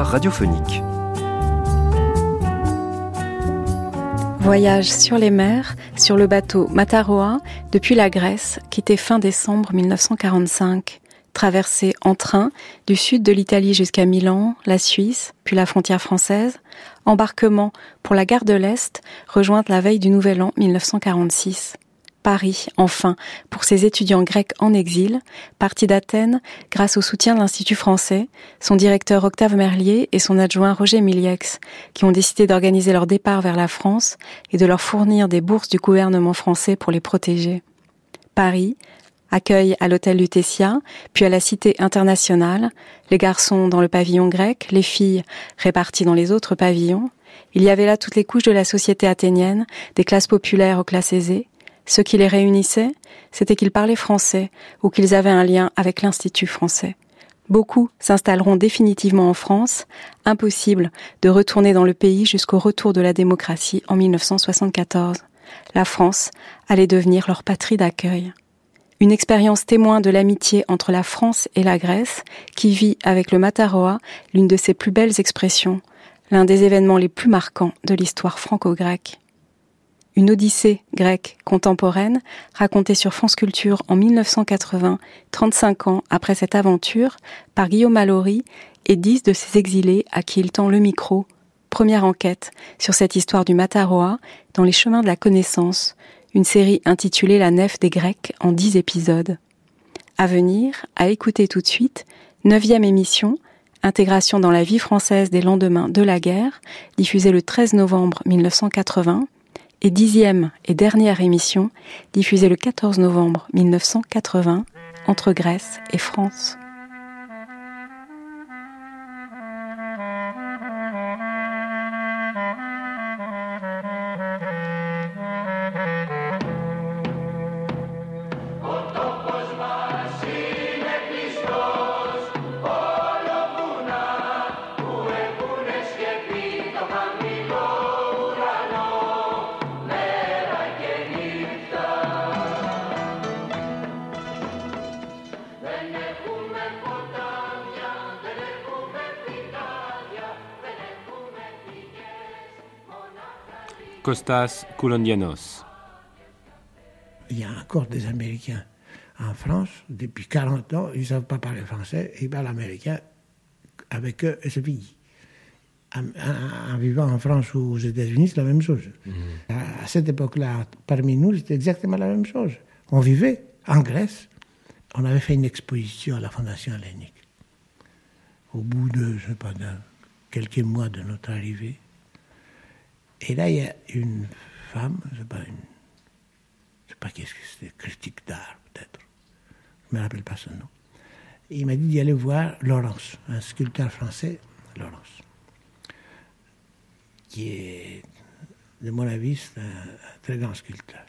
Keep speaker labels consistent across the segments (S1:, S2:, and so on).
S1: radiophonique.
S2: Voyage sur les mers, sur le bateau Mataroa, depuis la Grèce, quitté fin décembre 1945. Traversée en train du sud de l'Italie jusqu'à Milan, la Suisse, puis la frontière française. Embarquement pour la gare de l'Est, rejointe la veille du Nouvel An 1946. Paris, enfin, pour ses étudiants grecs en exil, partis d'Athènes grâce au soutien de l'Institut français, son directeur Octave Merlier et son adjoint Roger Miliex, qui ont décidé d'organiser leur départ vers la France et de leur fournir des bourses du gouvernement français pour les protéger. Paris, accueille à l'hôtel Lutetia, puis à la Cité internationale, les garçons dans le pavillon grec, les filles réparties dans les autres pavillons. Il y avait là toutes les couches de la société athénienne, des classes populaires aux classes aisées, ce qui les réunissait, c'était qu'ils parlaient français ou qu'ils avaient un lien avec l'Institut français. Beaucoup s'installeront définitivement en France, impossible de retourner dans le pays jusqu'au retour de la démocratie en 1974. La France allait devenir leur patrie d'accueil. Une expérience témoin de l'amitié entre la France et la Grèce, qui vit avec le Mataroa l'une de ses plus belles expressions, l'un des événements les plus marquants de l'histoire franco-grecque une odyssée grecque contemporaine racontée sur France Culture en 1980, 35 ans après cette aventure, par Guillaume Mallory et dix de ses exilés à qui il tend le micro. Première enquête sur cette histoire du Mataroa dans les chemins de la connaissance, une série intitulée La nef des Grecs en dix épisodes. À venir, à écouter tout de suite, neuvième émission, Intégration dans la vie française des lendemains de la guerre, diffusée le 13 novembre 1980, et dixième et dernière émission diffusée le 14 novembre 1980 entre Grèce et France.
S3: Costas Koulondianos.
S4: Il y a encore des Américains en France, depuis 40 ans, ils ne savent pas parler français, ils parlent américain avec eux et c'est fini. En, vivant en France ou aux États-Unis, c'est la même chose. Mhm. À, cette époque-là, parmi nous, c'était exactement la même chose. On vivait en Grèce. On avait fait une exposition à la Fondation hellénique. Au bout de, je sais pas, de quelques mois de notre arrivée, et là, il y a une femme, je ne sais pas, une, je sais pas qu'est-ce que c'était, critique d'art peut-être, je ne me rappelle pas son nom. il m'a dit d'y aller voir Laurence, un sculpteur français, Laurence, qui est, de mon avis, un, un très grand sculpteur.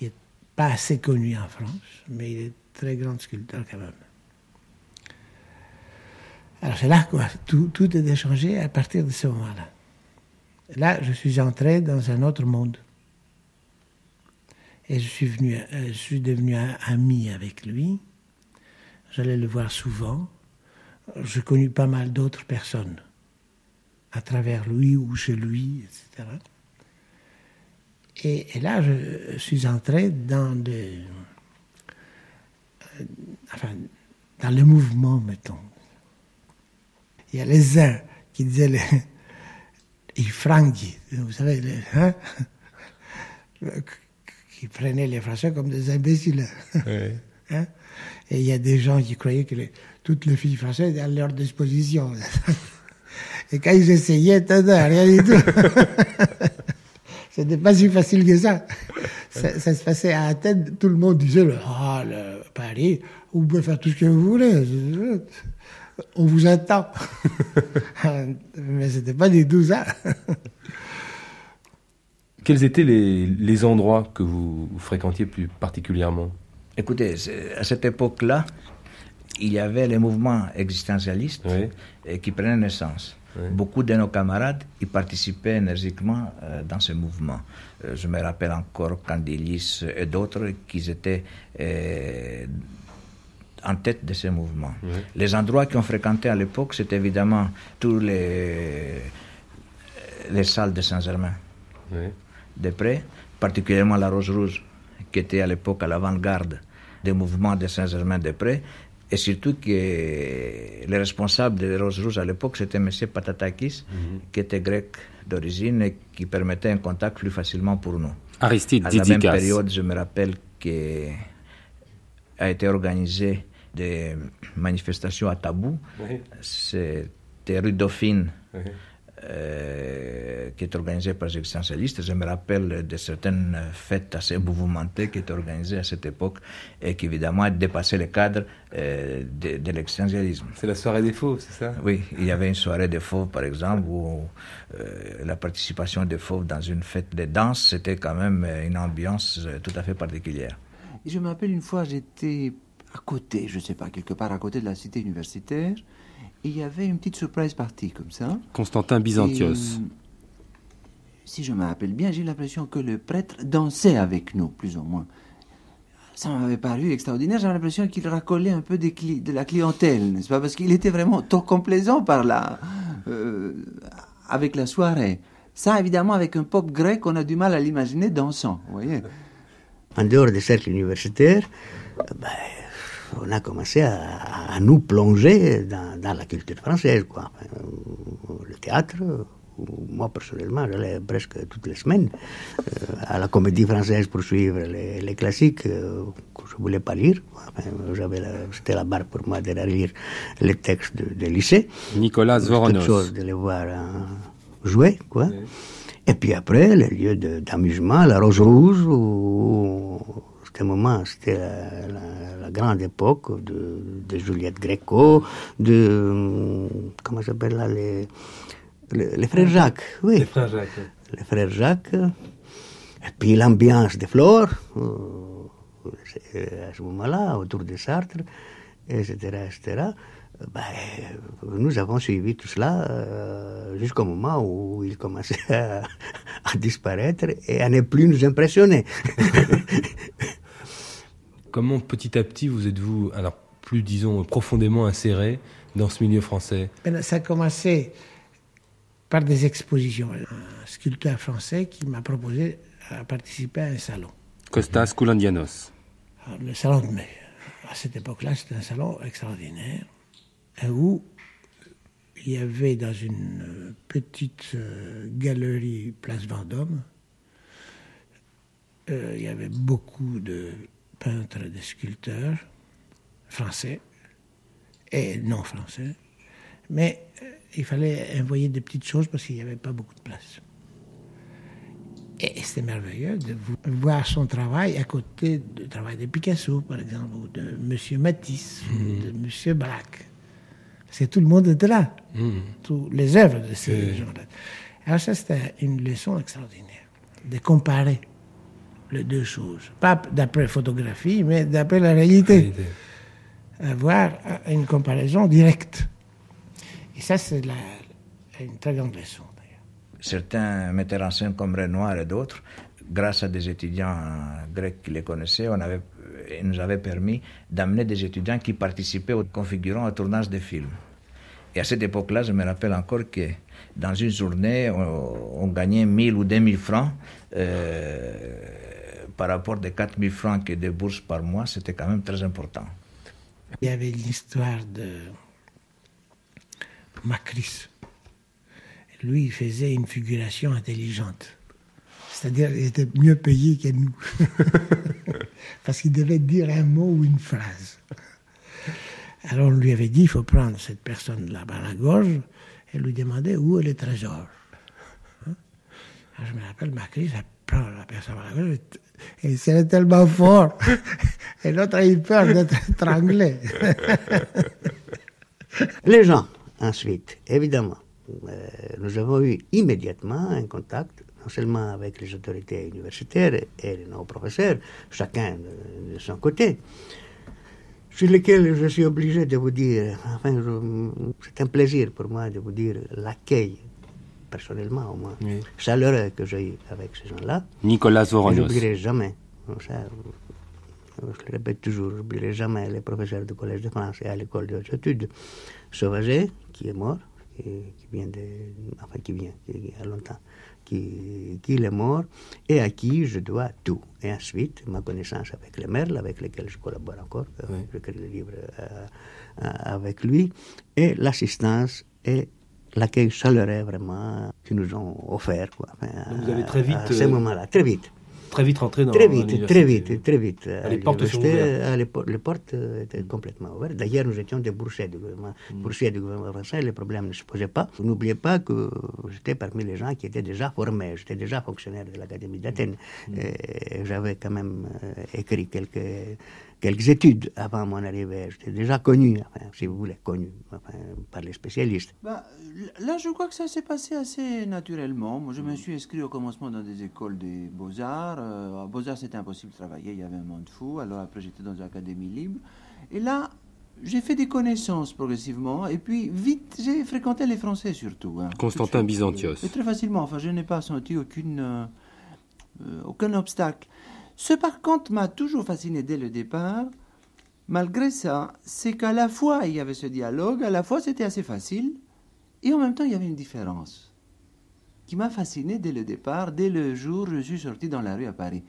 S4: Il n'est pas assez connu en France, mais il est très grand sculpteur quand même. Alors c'est là quoi, tout, tout est échangé à partir de ce moment-là. Là, je suis entré dans un autre monde. Et je suis, venu, euh, je devenu ami avec lui. J'allais le voir souvent. Je connu pas mal d'autres personnes à travers lui ou chez lui, etc. Et, là, je suis entré euh, dans le mouvement, mettons. Il y a les uns qui disaient i franghi, vous savez, hein, qui prenaient les Français comme des imbéciles. Hein. Et il y a des gens qui croyaient que toutes les filles françaises étaient à leur disposition. Et quand ils essayaient, rien du tout. C'était pas si facile que ça. ça. se passait à Athènes, tout le monde disait, ah, le Paris, vous pouvez faire tout ce que vous voulez on vous attend. Mais c'était pas des douze ans.
S3: Quels étaient les, endroits que vous, fréquentiez plus particulièrement?
S5: Écoutez, à cette époque-là, il y avait les mouvements existentialistes qui prenaient naissance. Beaucoup de nos camarades y participaient énergiquement euh, dans ce mouvement. Euh, je me rappelle encore Candelis et d'autres qui étaient euh, en tête de ces mouvements. Les endroits qu'on fréquentait à l'époque, c'était évidemment tous les, les salles de Saint-Germain. De près, particulièrement la Rose Rouge, qui était à l'époque à l'avant-garde des mouvements de Saint-Germain-des-Prés, et surtout que le responsable de Rose Rouge à l'époque, c'était M. Patatakis, mhm. qui était grec d'origine et qui permettait un contact plus facilement pour nous.
S3: Aristide
S5: À la même période, je me rappelle qu'il a été organisé des manifestations à Tabou. C'était rue Dauphine. Euh, qui est organisé par les existentialistes. Je me rappelle de certaines fêtes assez mouvementées qui étaient organisées à cette époque et qui évidemment dépassaient le cadre euh, de, de l'existentialisme.
S3: C'est la soirée des fauves, c'est ça?
S5: Oui, il y avait une soirée des fauves par exemple où euh, la participation des fauves dans une fête de danse, c'était quand même une ambiance tout à fait particulière.
S6: je me rappelle une fois, j'étais à côté, je ne sais pas, quelque part à côté de la cité universitaire il y avait une petite surprise partie comme ça.
S3: Constantin Byzantios.
S6: Euh, si je me rappelle bien, j'ai l'impression que le prêtre dansait avec nous, plus ou moins. Ça m'avait paru extraordinaire. J'avais l'impression qu'il racolait un peu des de la clientèle, n'est-ce pas? Parce qu'il était vraiment trop complaisant par là, euh, avec la soirée. Ça, évidemment, avec un pop grec, on a du mal à l'imaginer dansant, vous voyez.
S7: En dehors des cercles universitaires, ben, on a commencé à, nous plonger dans, la culture française. Quoi. Euh, le théâtre, moi personnellement, j'allais presque toutes les semaines euh, à la comédie française pour suivre les, classiques euh, que je ne voulais pas lire. c'était la barre pour moi de lire les textes de, lycée.
S3: Nicolas Zoronos.
S7: chose de les voir jouer. Quoi. Et puis après, les lieux d'amusement, la Rose Rouge, où, c'était moment, c'était la, grande époque de, Juliette Gréco, de, comment s'appelle là, les, les, frères Jacques, oui.
S3: Les frères Jacques.
S7: Les frères Jacques. Et puis l'ambiance des flores, euh, à ce moment-là, autour de Sartre, etc., etc. Ben, nous avons suivi tout cela euh, jusqu'au moment où il commençait à, à, disparaître et à ne plus nous impressionner.
S3: Comment petit à petit vous êtes-vous, alors plus disons profondément inséré dans ce milieu français?
S4: Ben, Ça a commencé par des expositions. Un sculpteur français qui m'a proposé de participer à un salon.
S3: Costas Koulandianos.
S4: Le salon de mai. À cette époque-là, c'était un salon extraordinaire où il y avait dans une petite euh, galerie Place Vendôme, euh, il y avait beaucoup de peintres et de sculpteurs français et non français. Mais euh, il fallait envoyer des petites choses parce qu'il n'y avait pas beaucoup de place. Et c'était merveilleux de voir son travail à côté du travail de Picasso, par exemple, ou de M. Matisse, ou mmh. de M. Braque. C'est tout le monde était là, mmh. tous les œuvres de ces gens-là. Alors ça, c'était une leçon extraordinaire, de comparer les deux choses. Pas d'après photographie, mais d'après la réalité. Avoir une comparaison directe. Et ça, c'est une très grande leçon.
S5: Certains metteurs en scène comme Renoir et d'autres, grâce à des étudiants grecs qui les connaissaient, on avait, ils nous avaient permis d'amener des étudiants qui participaient au configurant au tournage des films. Et à cette époque-là, je me rappelle encore que dans une journée, on, gagnait 1000 ou 2000 francs. Euh, par rapport des 4000 francs et des bourses par mois, c'était quand même très important.
S4: Il y avait l'histoire de Macris. Lui, il faisait une figuration intelligente. C'est-à-dire, il était mieux payé que nous. Parce qu'il devait dire un mot ou une phrase. Alors on lui avait dit, il faut prendre cette personne-là par la gorge et lui demander où est le trésor. Hein? je me rappelle, Macris la la gorge et c'est tellement fort. Et l'autre a eu peur d'être étranglé.
S7: Les gens, ensuite, évidemment, euh, nous avons eu immédiatement un contact, non seulement avec les autorités universitaires et nos professeurs, chacun de, son côté, sur lesquels je suis obligé de vous dire, enfin, c'est un plaisir pour moi de vous dire l'accueil personnellement au moins, chaleureux que j'ai eu avec ces gens-là.
S3: Nicolas Voronos.
S7: Je n'oublierai jamais. je le répète toujours, je n'oublierai jamais les professeurs du Collège de France et à l'école de hautes études, Sauvager, qui est mort, qui, vient de, enfin qui vient, qui a longtemps, qui, qui est mort, et à qui je dois tout. Et ensuite, ma connaissance avec les merles, avec lesquels je collabore encore, euh, j'écris le livre euh, euh, avec lui, et l'assistance et l'accueil chaleureux vraiment qu'ils nous ont offert. Quoi.
S3: vous avez très vite. À
S7: ce moment-là, très vite.
S3: Très vite rentré dans
S7: Très vite, très vite, très vite.
S3: Les portes sont ouvertes.
S7: Les, portes étaient complètement ouvertes. D'ailleurs, nous étions des boursiers du gouvernement, mm. du gouvernement français. Les problèmes ne se posaient pas. N'oubliez pas que j'étais parmi les gens qui étaient déjà formés. J'étais déjà fonctionnaire de l'Académie d'Athènes. Mm. J'avais quand même euh, écrit quelques quelques études avant mon arrivée. J'étais déjà connu, si vous voulez, connu par les spécialistes.
S6: Bah, là, je crois que ça s'est passé assez naturellement. Moi, je me suis inscrit au commencement dans des écoles des beaux-arts. Euh, beaux-arts, c'était impossible de travailler, il y avait un monde fou. Alors après, j'étais dans une académie libre. Et là, j'ai fait des connaissances progressivement. Et puis, vite, j'ai fréquenté les Français surtout. Hein.
S3: Constantin Byzantios.
S6: Et très facilement. Enfin, je n'ai pas senti aucune, euh, euh, aucun obstacle. Ce par contre m'a toujours fasciné dès le départ. Malgré ça, c'est qu'à la fois il y avait ce dialogue, à la fois c'était assez facile, et en même temps il y avait une différence qui m'a fasciné dès le départ, dès le jour où je suis sorti dans la rue à Paris.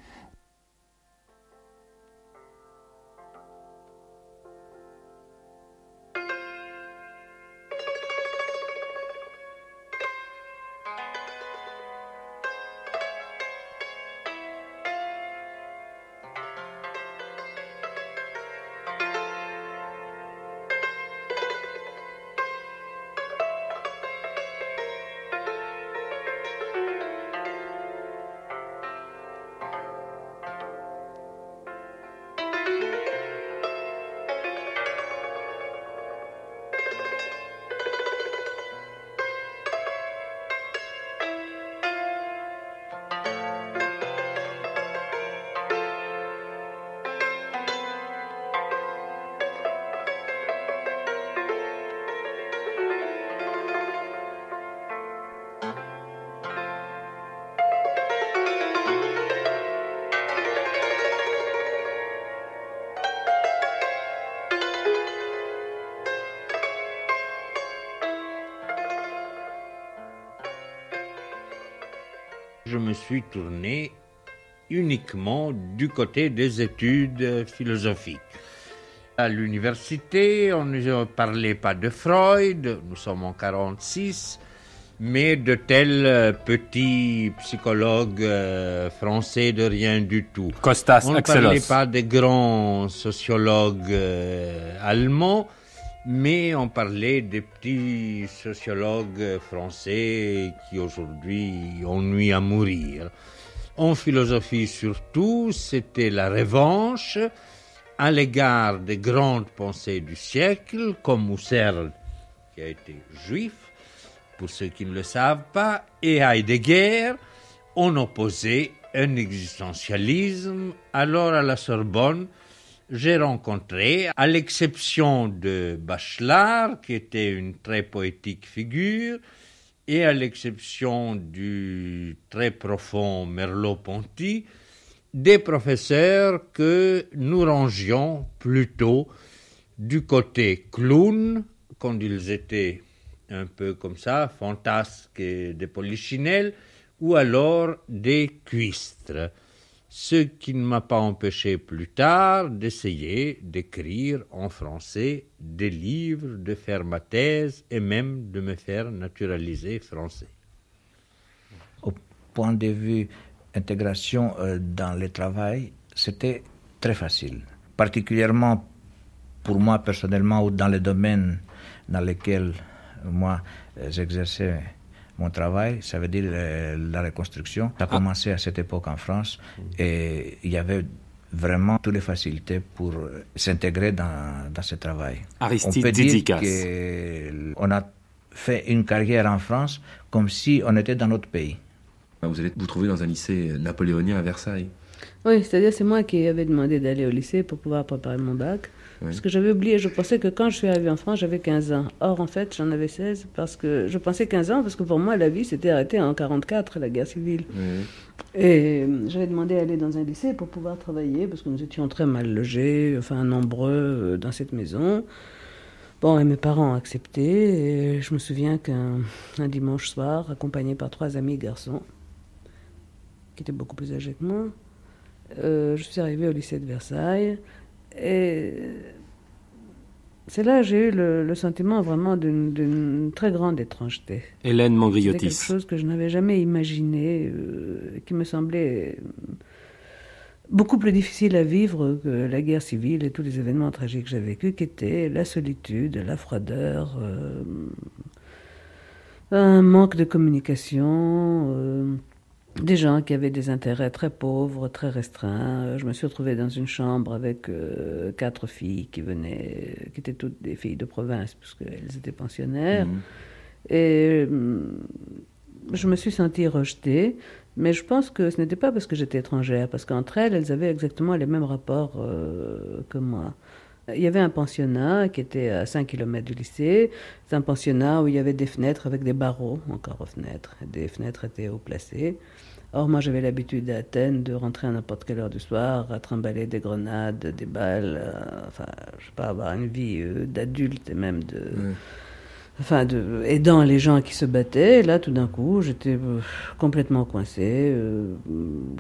S8: Me suis tourné uniquement du côté des études philosophiques. À l'université, on ne parlait pas de Freud, nous sommes en 46, mais de tels petits psychologues euh, français de rien du tout.
S3: Costas
S8: on ne parlait pas des grands sociologues euh, allemands, mais on parlait des petits sociologues français qui aujourd'hui ennuient à mourir. En philosophie surtout, c'était la revanche à l'égard des grandes pensées du siècle, comme Husserl, qui a été juif, pour ceux qui ne le savent pas, et Heidegger, on opposait un existentialisme. Alors à la Sorbonne, j'ai rencontré, à l'exception de Bachelard, qui était une très poétique figure, et à l'exception du très profond Merleau-Ponty, des professeurs que nous rangions plutôt du côté clown, quand ils étaient un peu comme ça, fantasques et des polichinelles, ou alors des cuistres ce qui ne m'a pas empêché plus tard d'essayer d'écrire en français des livres, de faire ma thèse et même de me faire naturaliser français.
S5: Au point de vue intégration euh, dans le travail, c'était très facile, particulièrement pour moi personnellement ou dans les domaines dans lesquels moi euh, j'exerçais mon travail, ça veut dire euh, la reconstruction. Ça a ah. commencé à cette époque en France et il y avait vraiment toutes les facilités pour s'intégrer dans, dans, ce travail.
S3: Aristide
S5: on peut
S3: dire
S5: qu'on a fait une carrière en France comme si on était dans notre pays.
S9: Vous allez vous trouver dans un lycée napoléonien à Versailles.
S10: Oui, c'est-à-dire c'est moi qui avais demandé d'aller au lycée pour pouvoir préparer mon bac. Parce que j'avais oublié, je pensais que quand je suis arrivée en France, j'avais 15 ans. Or, en fait, j'en avais 16 parce que je pensais 15 ans parce que pour moi, la vie s'était arrêtée en 44, la guerre civile. Et j'avais demandé à aller dans un lycée pour pouvoir travailler parce que nous étions très mal logés, enfin nombreux euh, dans cette maison. Bon, et mes parents ont accepté. Et je me souviens qu'un dimanche soir, accompagné par trois amis garçons, qui étaient beaucoup plus âgés que moi, euh, je suis arrivée au lycée de Versailles. Et c'est là que j'ai eu le, sentiment vraiment d'une très grande étrangeté.
S3: Hélène Mangriotis.
S10: C'est quelque chose que je n'avais jamais imaginé, euh, qui me semblait beaucoup plus difficile à vivre que la guerre civile et tous les événements tragiques que j'ai vécus, qui étaient la solitude, la froideur, euh, un manque de communication. Euh, des gens qui avaient des intérêts très pauvres, très restreints. Je me suis retrouvée dans une chambre avec euh, quatre filles qui venaient, qui étaient toutes des filles de province, puisqu'elles étaient pensionnaires. Mhm. Et hum, je me suis sentie rejetée, mais je pense que ce n'était pas parce que j'étais étrangère, parce qu'entre elles, elles avaient exactement les mêmes rapports euh, que moi. Il y avait un pensionnat qui était à 5 km du lycée. C'est un pensionnat où il y avait des fenêtres avec des barreaux encore aux fenêtres. Des fenêtres étaient haut placées. Or, moi, j'avais l'habitude à Athènes de rentrer à n'importe quelle heure du soir, à trimballer des grenades, des balles, euh, enfin, je sais pas, avoir une vie euh, d'adulte et même de enfin, aidant les gens qui se battaient. là, tout d'un coup, j'étais euh, complètement coincé. Euh,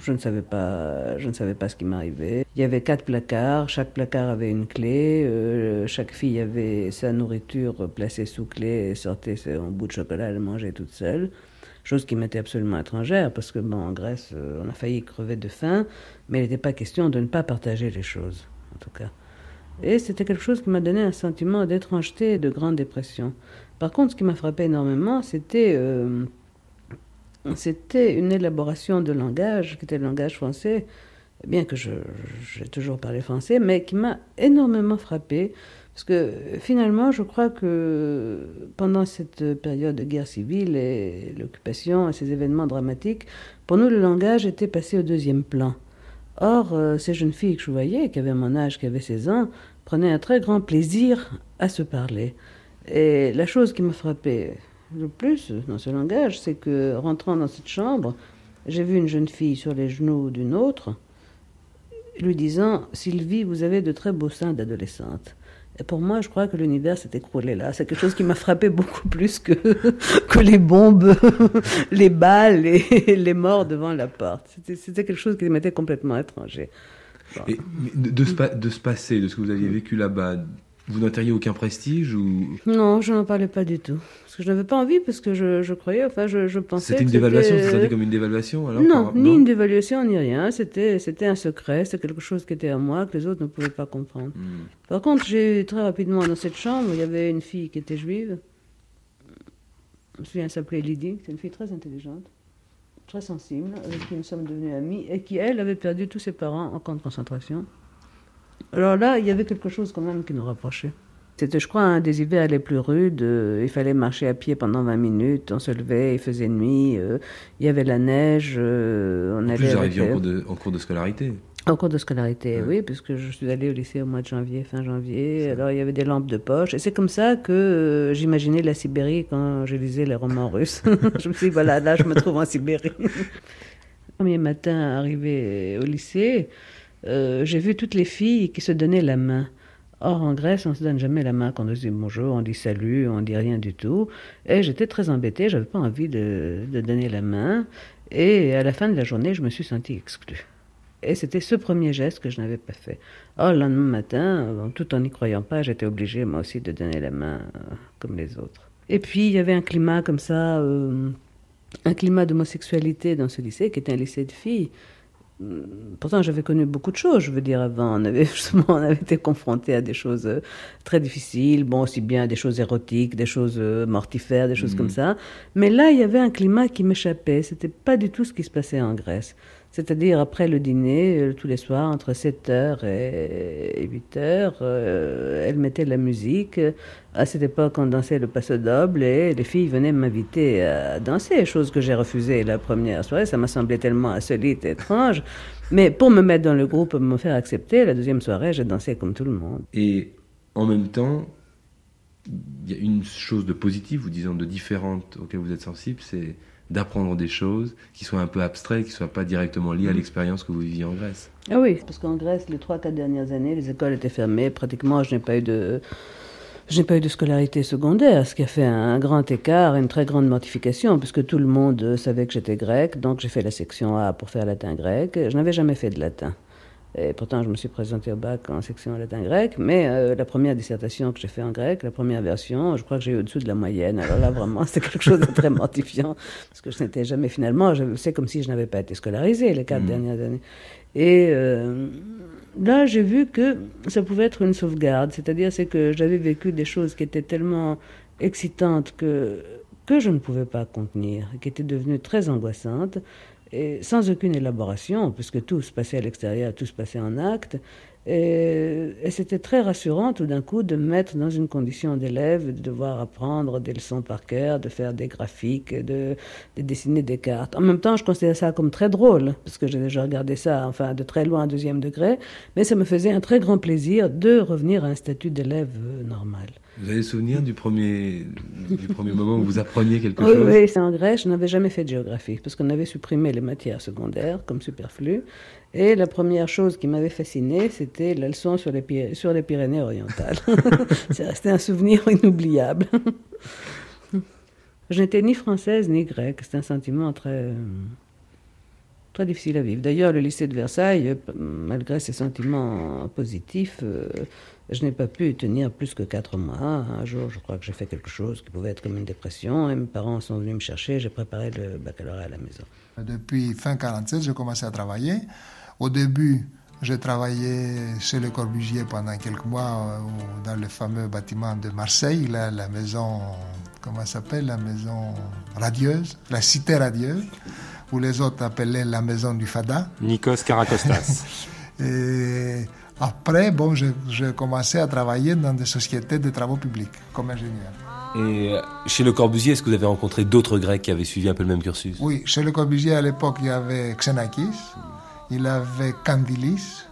S10: je ne savais pas, je ne savais pas ce qui m'arrivait. Il y avait quatre placards. Chaque placard avait une clé. Euh, chaque fille avait sa nourriture placée sous clé et sortait son bout de chocolat. Elle mangeait toute seule. Chose qui m'était absolument étrangère parce que bon, en Grèce, on a failli crever de faim, mais il n'était pas question de ne pas partager les choses, en tout cas. Et c'était quelque chose qui m'a donné un sentiment d'étrangeté et de grande dépression. Par contre, ce qui m'a frappé énormément, c'était euh, c'était une élaboration de langage, qui était le langage français, bien que j'ai toujours parlé français, mais qui m'a énormément frappé. Parce que finalement, je crois que pendant cette période de guerre civile et l'occupation et ces événements dramatiques, pour nous, le langage était passé au deuxième plan. Or, euh, ces jeunes filles que je voyais, qui avaient mon âge, qui avaient 16 ans, prenaient un très grand plaisir à se parler. Et la chose qui m'a frappé le plus dans ce langage, c'est que rentrant dans cette chambre, j'ai vu une jeune fille sur les genoux d'une autre, lui disant Sylvie, vous avez de très beaux seins d'adolescente. Pour moi, je crois que l'univers s'est écroulé là. C'est quelque chose qui m'a frappé beaucoup plus que, que les bombes, les balles et les morts devant la porte. C'était quelque chose qui m'était complètement étranger.
S9: De, de, de, se passer, de ce que vous aviez vécu là-bas, vous n'entiriez aucun prestige ou
S10: Non, je n'en parlais pas du tout. Parce que je n'avais pas envie, parce que je, je croyais, enfin, je, je pensais.
S9: C'était une dévaluation, vous sentez comme une dévaluation alors
S10: Non, ni une dévaluation, ni rien. C'était, c'était un secret, c'était quelque chose qui était à moi, que les autres ne pouvaient pas comprendre. Hmm. Par contre, j'ai eu très rapidement dans cette chambre, il y avait une fille qui était juive. Je me souviens, elle s'appelait Lydie, c'est une fille très intelligente, très sensible, avec qui nous sommes devenus amis, et qui, elle, avait perdu tous ses parents en camp de concentration. Alors là, il y avait quelque chose quand même qui nous rapprochait. C'était, je crois, un des hivers les plus rudes. Euh, il fallait marcher à pied pendant 20 minutes. On se levait, il faisait nuit. Euh, il y avait la neige. Euh, on
S9: en plus, arriviez en cours, de, en cours de scolarité.
S10: En cours de scolarité, oui, puisque je suis allée au lycée au mois de janvier, fin janvier. Alors il y avait des lampes de poche. Et c'est comme ça que j'imaginais la Sibérie quand je lisais les romans russes. je me suis dit, voilà, là, je me trouve en Sibérie. Premier matin, arrivé au lycée, euh, j'ai vu toutes les filles qui se donnaient la main. Or, en Grèce, on se donne jamais la main quand on dit bonjour, on dit salut, on dit rien du tout. Et j'étais très embêtée, j'avais pas envie de, donner la main. Et à la fin de la journée, je me suis sentie exclue. Et c'était ce premier geste que je n'avais pas fait. Or, le lendemain matin, tout en n'y croyant pas, j'étais obligée moi aussi de donner la main euh, comme les autres. Et puis, il y avait un climat comme ça, euh, un climat d'homosexualité dans ce lycée, qui était un lycée de filles. Pourtant, j'avais connu beaucoup de choses, je veux dire, avant. On avait justement, on avait été confronté à des choses euh, très difficiles, bon, aussi bien des choses érotiques, des choses euh, mortifères, des choses comme mhm. ça. Mais là, il y avait un climat qui m'échappait. C'était pas du tout ce qui se passait en Grèce. C'est-à-dire après le dîner, euh, tous les soirs, entre 7h et 8h, euh, elle mettait la musique. À cette époque, on dansait le passo doble et les filles venaient m'inviter à danser, chose que j'ai refusée la première soirée. Ça m'a semblé tellement insolite et étrange. Mais pour me mettre dans le groupe, me faire accepter, la deuxième soirée, j'ai dansé comme tout le monde.
S9: Et en même temps, il y a une chose de positive, ou disons de différente, auquel vous êtes sensible, c'est d'apprendre des choses qui soient un peu abstraites, qui ne soient pas directement liées à l'expérience que vous viviez en Grèce.
S10: Ah oui, parce qu'en Grèce, les trois, quatre dernières années, les écoles étaient fermées. Pratiquement, je n'ai pas eu de... Je n'ai pas eu de scolarité secondaire, ce qui a fait un grand écart, une très grande mortification, puisque tout le monde savait que j'étais grec, donc j'ai fait la section A pour faire latin-grec. Je n'avais jamais fait de latin. Et pourtant, je me suis présenté au bac en section latin-grec, mais euh, la première dissertation que j'ai fait en grec, la première version, je crois que j'ai eu au-dessous de la moyenne. Alors là, vraiment, c'était quelque chose de très mortifiant, parce que je n'étais jamais finalement, c'est comme si je n'avais pas été scolarisé les quatre mmh. dernières années. Et euh, là, j'ai vu que ça pouvait être une sauvegarde, c'est-à-dire c'est que j'avais vécu des choses qui étaient tellement excitantes que, que je ne pouvais pas contenir, qui étaient devenues très angoissantes et sans aucune élaboration, puisque tout se passait à l'extérieur, tout se passait en acte. Et, c'était très rassurant tout d'un coup de me mettre dans une condition d'élève, de devoir apprendre des leçons par cœur, de faire des graphiques, de, de, dessiner des cartes. En même temps, je considérais ça comme très drôle, parce que j'ai déjà regardé ça, enfin, de très loin, deuxième degré, mais ça me faisait un très grand plaisir de revenir à un statut d'élève euh, normal.
S9: Vous avez souvenir du premier, du premier moment où vous appreniez quelque chose
S10: Oui, c'est en Grèce. Je n'avais jamais fait de géographie parce qu'on avait supprimé les matières secondaires comme superflues. Et la première chose qui m'avait fasciné, c'était la leçon sur les, sur les Pyrénées orientales. c'est resté un souvenir inoubliable. je n'étais ni française ni grecque. C'est un sentiment très, très difficile à vivre. D'ailleurs, le lycée de Versailles, malgré ses sentiments positifs, euh, je n'ai pas pu tenir plus que quatre mois. Un jour, je crois que j'ai fait quelque chose qui pouvait être comme une dépression et mes parents sont venus me chercher. J'ai préparé le baccalauréat à la maison.
S11: Depuis fin 47, j'ai commencé à travailler. Au début, j'ai travaillé chez Le Corbusier pendant quelques mois euh, dans le fameux bâtiment de Marseille, la, la maison, comment s'appelle, la maison radieuse, la cité radieuse, où les autres appelaient la maison du Fada.
S3: Nikos Karakostas.
S11: et après, bon, j'ai commencé à travailler dans des sociétés de travaux publics comme ingénieur.
S3: Et euh, chez Le Corbusier, est-ce que vous avez rencontré d'autres Grecs qui avaient suivi un peu le même cursus?
S11: Oui, chez Le Corbusier, à l'époque, il y avait Xenakis, il avait Candilis,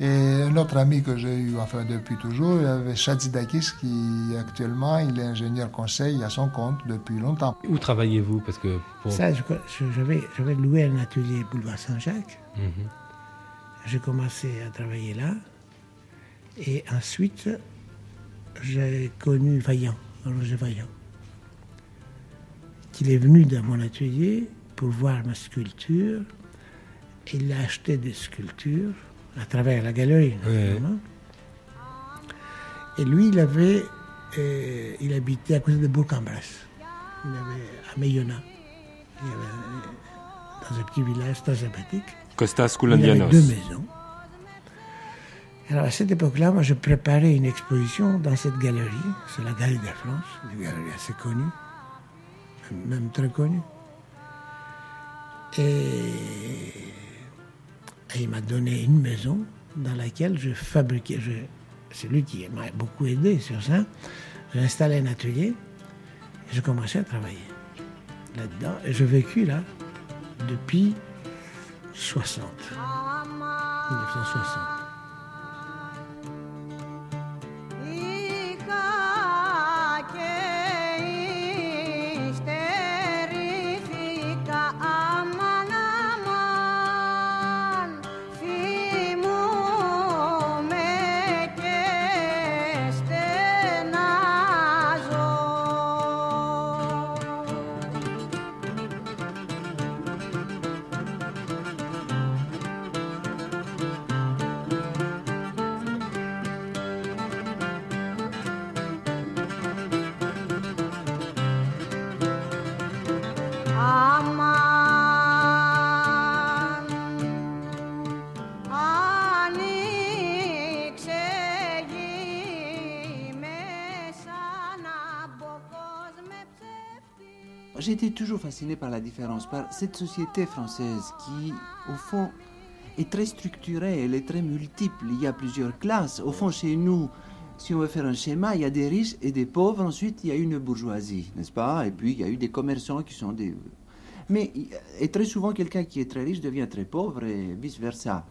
S11: et un autre ami que j'ai eu, enfin depuis toujours, il y avait Chadzidakis, qui actuellement, il est ingénieur conseil à son compte depuis longtemps.
S3: Où travaillez-vous? Parce que
S4: Ça, j'avais loué un atelier boulevard Saint-Jacques. Mhm. J'ai commencé à travailler là. Et ensuite, j'ai connu Vaillant, Roger Vaillant, qui est venu dans mon atelier pour voir ma sculpture. Il a acheté des sculptures à travers la galerie, Et lui, il avait, euh, il habitait à côté de Bourg-en-Bresse. Il avait à. Il avait, dans un petit village très sympathique.
S3: Costas
S4: Il avait deux maisons. Alors à cette époque-là, moi, je préparais une exposition dans cette galerie. C'est la Galerie de France, une galerie assez connue, même très connue. Et, il m'a donné une maison dans laquelle je fabriquais. c'est lui qui m'a beaucoup aidé sur ça. J'ai installé un atelier et je commençais à travailler là-dedans. Et je vécu là depuis 60. 1960.
S6: Toujours fasciné par la différence, par cette société française qui, au fond, est très structurée, elle est très multiple. Il y a plusieurs classes. Au fond, chez nous, si on veut faire un schéma, il y a des riches et des pauvres. Ensuite, il y a une bourgeoisie, n'est-ce pas? Et puis, il y a eu des commerçants qui sont des... Mais et très souvent, quelqu'un qui est très riche devient très pauvre et vice-versa.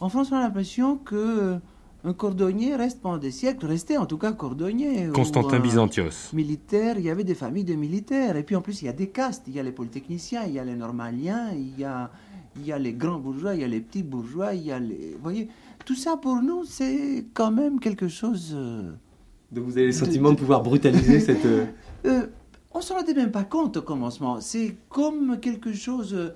S6: En France, on a l'impression que un cordonnier reste pendant des siècles, restait en tout cas cordonnier.
S3: Constantin Byzantios.
S6: Militaire, il y avait des familles de militaires. Et puis en plus, il y a des castes. Il y a les polytechniciens, il y a les normaliens, il y a, il y a les grands bourgeois, il y a les petits bourgeois, il y a les... Vous voyez, tout ça pour nous, c'est quand même quelque chose... Euh,
S3: Donc vous avez le sentiment de, pouvoir brutaliser cette... Euh,
S6: euh, on ne s'en rendait même pas compte au commencement. C'est comme quelque chose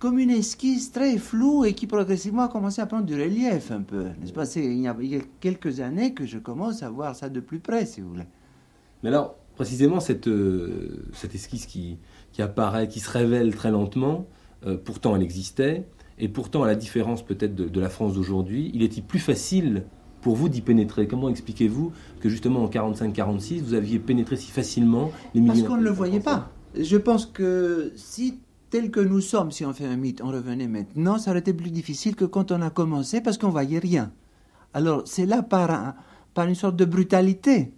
S6: comme une esquisse très floue et qui progressivement a commencé à prendre du relief un peu. N'est-ce pas? Il y, a, quelques années que je commence à voir ça de plus près, si vous voulez.
S3: Mais alors, précisément, cette, euh, cette esquisse qui, qui, apparaît, qui se révèle très lentement, euh, pourtant elle existait, et pourtant, à la différence peut-être de, la France d'aujourd'hui, il était plus facile pour vous d'y pénétrer? Comment expliquez-vous que justement en 45-46, vous aviez pénétré si facilement
S6: les Parce qu'on ne le voyait pas. Je pense que si tel que nous sommes, si on fait un mythe, on revenait maintenant, ça aurait été plus difficile que quand on a commencé parce qu'on voyait rien. Alors c'est là par, par une sorte de brutalité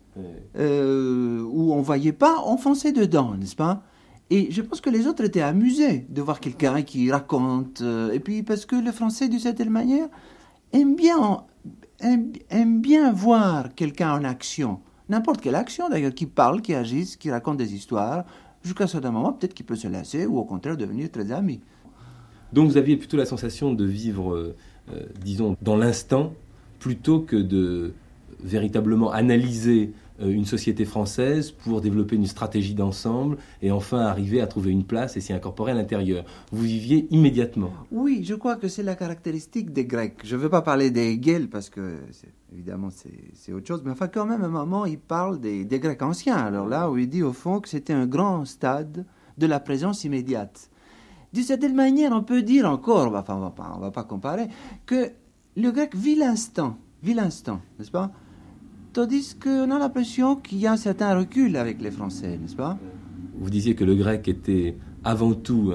S6: euh, où on voyait pas, on fonçait dedans, n'est-ce pas? Et je pense que les autres étaient amusés de voir quelqu'un qui raconte. Euh, et puis parce que le français, d'une certaine manière, aime bien, aime bien voir quelqu'un en action. N'importe quelle action d'ailleurs, qui parle, qui agisse, qui raconte des histoires, jusqu'à un certain moment, peut-être qu'il peut se lasser ou au contraire devenir très ami.
S3: Donc vous aviez plutôt la sensation de vivre, euh, disons, dans l'instant, plutôt que de véritablement analyser une société française pour développer une stratégie d'ensemble et enfin arriver à trouver une place et s'y incorporer à l'intérieur. Vous viviez immédiatement.
S6: Oui, je crois que c'est la caractéristique des Grecs. Je ne veux pas parler des Hegel parce que évidemment c'est autre chose, mais enfin quand même à un moment il parle des, Grecs anciens. Alors là où il dit au fond que c'était un grand stade de la présence immédiate. D'une certaine manière, on peut dire encore, enfin on on va pas comparer, que le grec vit l'instant, vit l'instant, n'est-ce pas? Tandis qu'on a l'impression qu'il y a un certain recul avec les Français, n'est-ce pas?
S3: Vous disiez que le grec était avant tout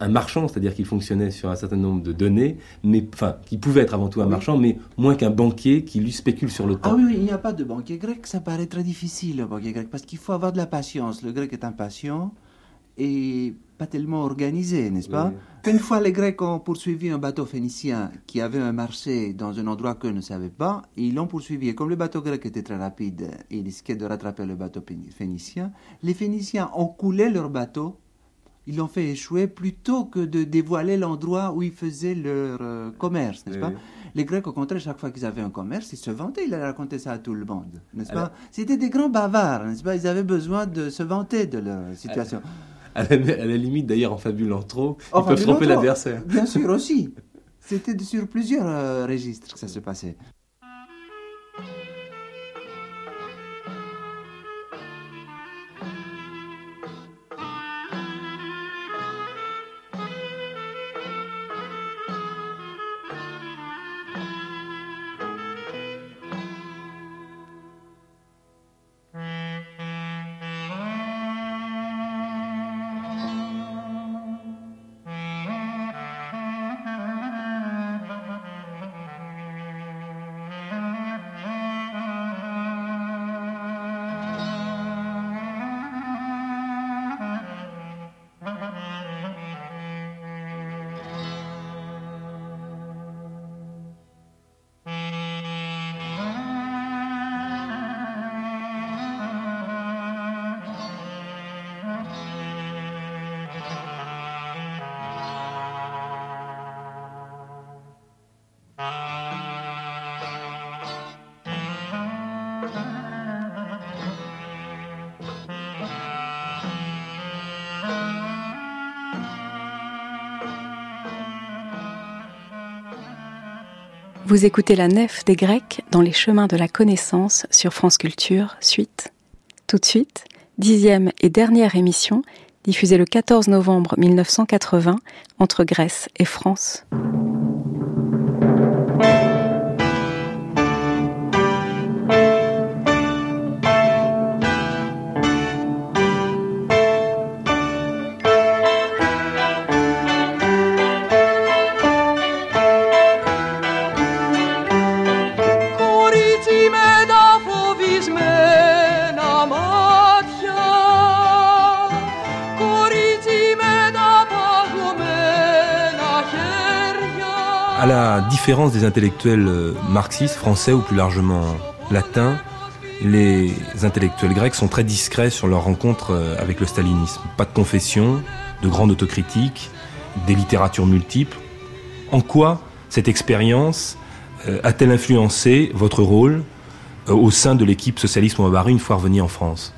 S3: un, marchand, c'est-à-dire qu'il fonctionnait sur un certain nombre de données, mais enfin, qui pouvait être avant tout un marchand, mais moins qu'un banquier qui lui spécule sur le temps.
S6: Ah oui, oui il n'y a pas de banquier grec, ça paraît très difficile, le banquier grec, parce qu'il faut avoir de la patience. Le grec est impatient et pas tellement organisé, n'est-ce pas Une fois les Grecs ont poursuivi un bateau phénicien qui avait un marché dans un endroit qu'eux ne savaient pas, ils l'ont poursuivi. Et comme le bateau grec était très rapide, il risquait de rattraper le bateau phénicien. Les Phéniciens ont coulé leur bateau, ils l'ont fait échouer plutôt que de dévoiler l'endroit où ils faisaient leur euh, commerce, n'est-ce pas Les Grecs, au contraire, chaque fois qu'ils avaient un commerce, ils se vantaient, ils allaient raconter ça à tout le monde, n'est-ce pas C'était des grands bavards, n'est-ce pas Ils avaient besoin de se vanter de leur situation
S3: à la, limite d'ailleurs en fabulant trop, ils peuvent tromper l'adversaire.
S6: Bien sûr aussi. C'était sur plusieurs euh, registres que ça se passait.
S2: Vous écoutez la nef des Grecs dans les chemins de la connaissance sur France Culture, suite. Tout de suite, dixième et dernière émission, diffusée le 14 novembre 1980 entre Grèce et France.
S3: À la différence des intellectuels euh, marxistes, français ou plus largement latins, les intellectuels grecs sont très discrets sur leur rencontre euh, avec le stalinisme. Pas de confession, de grande autocritique, des littératures multiples. En quoi cette expérience euh, a-t-elle influencé votre rôle au sein de l'équipe socialiste Mouabari une fois revenu en France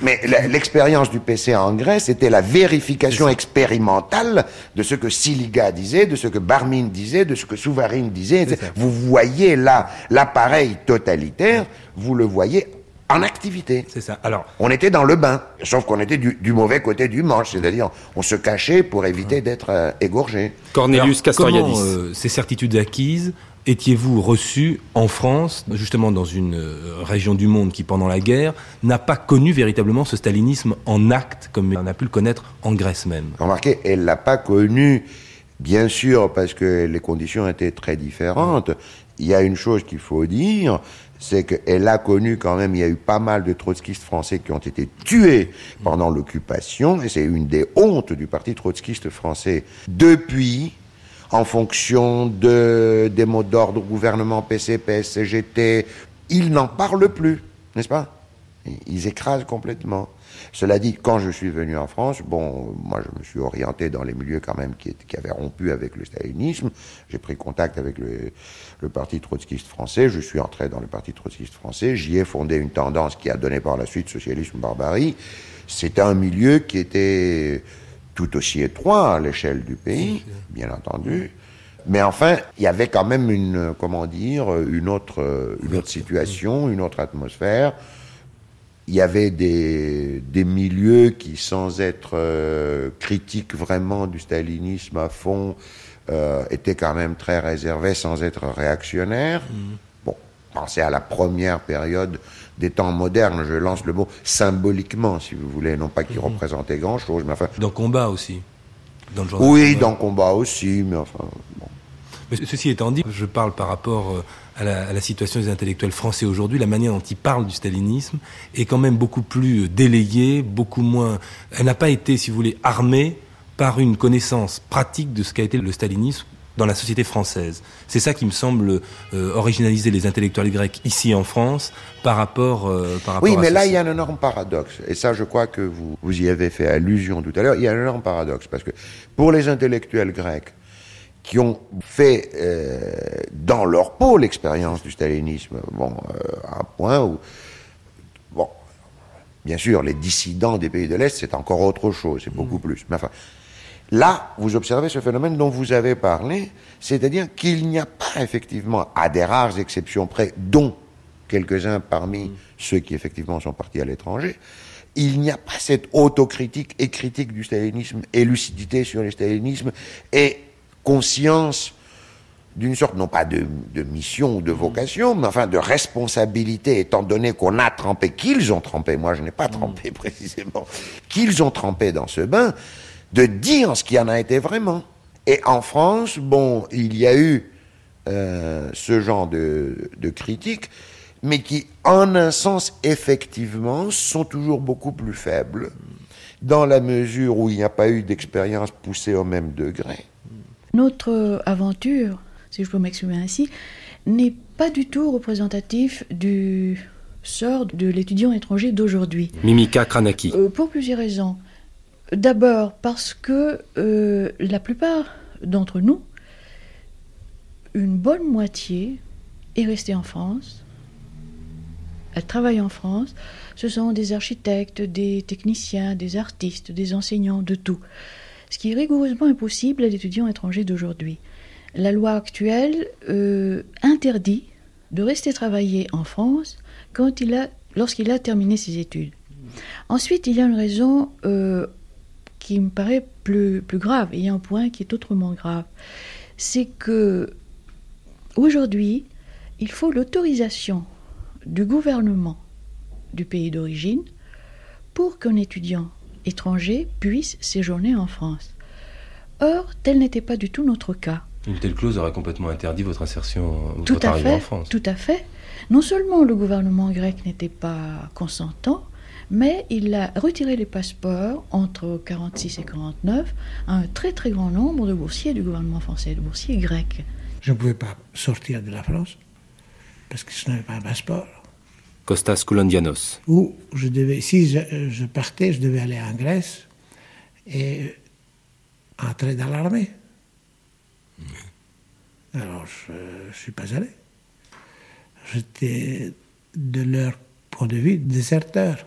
S12: mais l'expérience du PC en Grèce était la vérification expérimentale de ce que Siliga disait, de ce que Barmine disait, de ce que Souvarine disait. Vous voyez là l'appareil totalitaire, vous le voyez en activité.
S3: C'est ça. Alors,
S12: on était dans le bain, sauf qu'on était du, mauvais côté du manche, c'est-à-dire on se cachait pour éviter d'être euh, égorgé.
S3: Cornelius Castoriadis. Euh, ces certitudes acquises étiez-vous reçu en France, justement dans une euh, région du monde qui, pendant la guerre, n'a pas connu véritablement ce stalinisme en acte comme on a pu le connaître en Grèce même?
S12: Remarquez, elle l'a pas connu, bien sûr, parce que les conditions étaient très différentes. Il y a une chose qu'il faut dire, c'est qu'elle a connu quand même, il y a eu pas mal de trotskistes français qui ont été tués pendant l'occupation, et c'est une des hontes du parti trotskiste français. Depuis, en fonction de, des mots d'ordre gouvernement, PCP, CGT. Ils n'en parlent plus, n'est-ce pas? Ils écrasent complètement. Cela dit, quand je suis venu en France, bon, moi je me suis orienté dans les milieux quand même qui, qui avaient rompu avec le stalinisme. J'ai pris contact avec le, le, parti trotskiste français. Je suis entré dans le parti trotskiste français. J'y ai fondé une tendance qui a donné par la suite socialisme barbarie. C'était un milieu qui était tout aussi étroit à l'échelle du pays, bien entendu. Mais enfin, il y avait quand même une, comment dire, une autre, une autre situation, une autre atmosphère. Il y avait des, des milieux qui, sans être euh, critiques vraiment du stalinisme à fond, euh, étaient quand même très réservés sans être réactionnaires. Mmh. Bon, pensez à la première période des temps modernes, je lance le mot symboliquement, si vous voulez, non pas qu'il mhm. représentait grand-chose, mais enfin...
S3: Dans combat aussi
S12: dans le genre Oui, dans combat aussi, mais enfin... Bon.
S3: Mais ceci étant dit, je parle par rapport euh, à la, à la situation des intellectuels français aujourd'hui, la manière dont ils parlent du stalinisme est quand même beaucoup plus délayée, beaucoup moins... Elle n'a pas été, si vous voulez, armée par une connaissance pratique de ce qu'a été le stalinisme dans la société française. C'est ça qui me semble euh, originaliser les intellectuels grecs ici en France par rapport, euh, par rapport
S12: oui, mais là, il y a un énorme paradoxe. Et ça, je crois que vous, vous y avez fait allusion tout à l'heure. Il y a un énorme paradoxe. Parce que pour les intellectuels grecs qui ont fait euh, dans leur peau l'expérience du stalinisme, bon, à un point où. Bon, bien sûr, les dissidents des pays de l'Est, c'est encore autre chose, c'est beaucoup mmh. plus. Mais enfin, Là, vous observez ce phénomène dont vous avez parlé, c'est-à-dire qu'il n'y a pas effectivement, à des rares exceptions près, dont quelques-uns parmi mm. ceux qui effectivement sont partis à l'étranger, il n'y a pas cette autocritique et critique du stalinisme et lucidité sur le stalinisme et conscience d'une sorte, non pas de, mission ou de vocation, mais enfin de responsabilité, étant donné qu'on a trempé, qu'ils ont trempé, moi je n'ai pas mm. trempé précisément, qu'ils ont trempé dans ce bain, de dire ce qui en a été vraiment. Et en France, bon, il y a eu euh, ce genre de, de critiques, mais qui, en un sens, effectivement, sont toujours beaucoup plus faibles, dans la mesure où il n'y a pas eu d'expérience poussée au même degré.
S13: Notre aventure, si je peux m'exprimer ainsi, n'est pas du tout représentatif du sort de l'étudiant étranger d'aujourd'hui.
S3: Mimika Kranaki.
S13: Euh, pour plusieurs raisons. D'abord parce que euh, la plupart d'entre nous, une bonne moitié est restée en France. Elle travaille en France. Ce sont des architectes, des techniciens, des artistes, des enseignants, de tout. Ce qui est rigoureusement impossible à l'étudiant étranger d'aujourd'hui. La loi actuelle euh, interdit de rester travailler en France lorsqu'il a terminé ses études. Ensuite, il y a une raison euh, qui me paraît plus, plus grave. Et il y a un point qui est autrement grave. C'est que aujourd'hui, il faut l'autorisation du gouvernement du pays d'origine pour qu'un étudiant étranger puisse séjourner en France. Or, tel n'était pas du tout notre cas.
S3: Une telle clause aurait complètement interdit votre insertion,
S13: votre tout à fait, en France. Tout à fait. Non seulement le gouvernement grec n'était pas consentant, mais il a retiré les passeports entre 46 et 49 à un très très grand nombre de boursiers du gouvernement français, de boursiers grecs.
S4: Je ne pouvais pas sortir de la France parce que je n'avais pas un passeport.
S1: Costas Koulandianos.
S4: Ou je devais, si je, partais, je devais aller en Grèce et entrer dans l'armée. Alors je ne suis pas allé. J'étais de leur point de vue déserteur.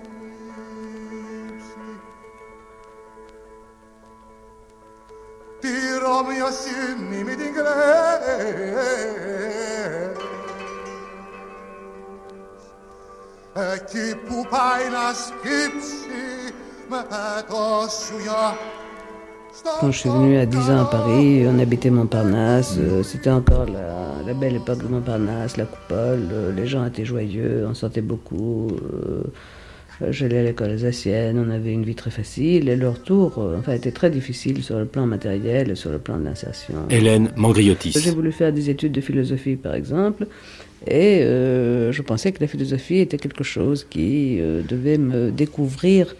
S4: D'inglese
S10: Quand je suis venu à 10 ans à Paris, on habitait Montparnasse, c'était encore la, belle époque de Montparnasse, la coupole, les gens étaient joyeux, on sortait beaucoup. Euh, j'allais à l'école alsacienne, on avait une vie très facile et le retour enfin, était très difficile sur le plan matériel et sur le plan de l'insertion.
S1: Hélène Mangriotis.
S10: J'ai voulu faire des études de philosophie par exemple et euh, je pensais que la philosophie était quelque chose qui euh, devait me découvrir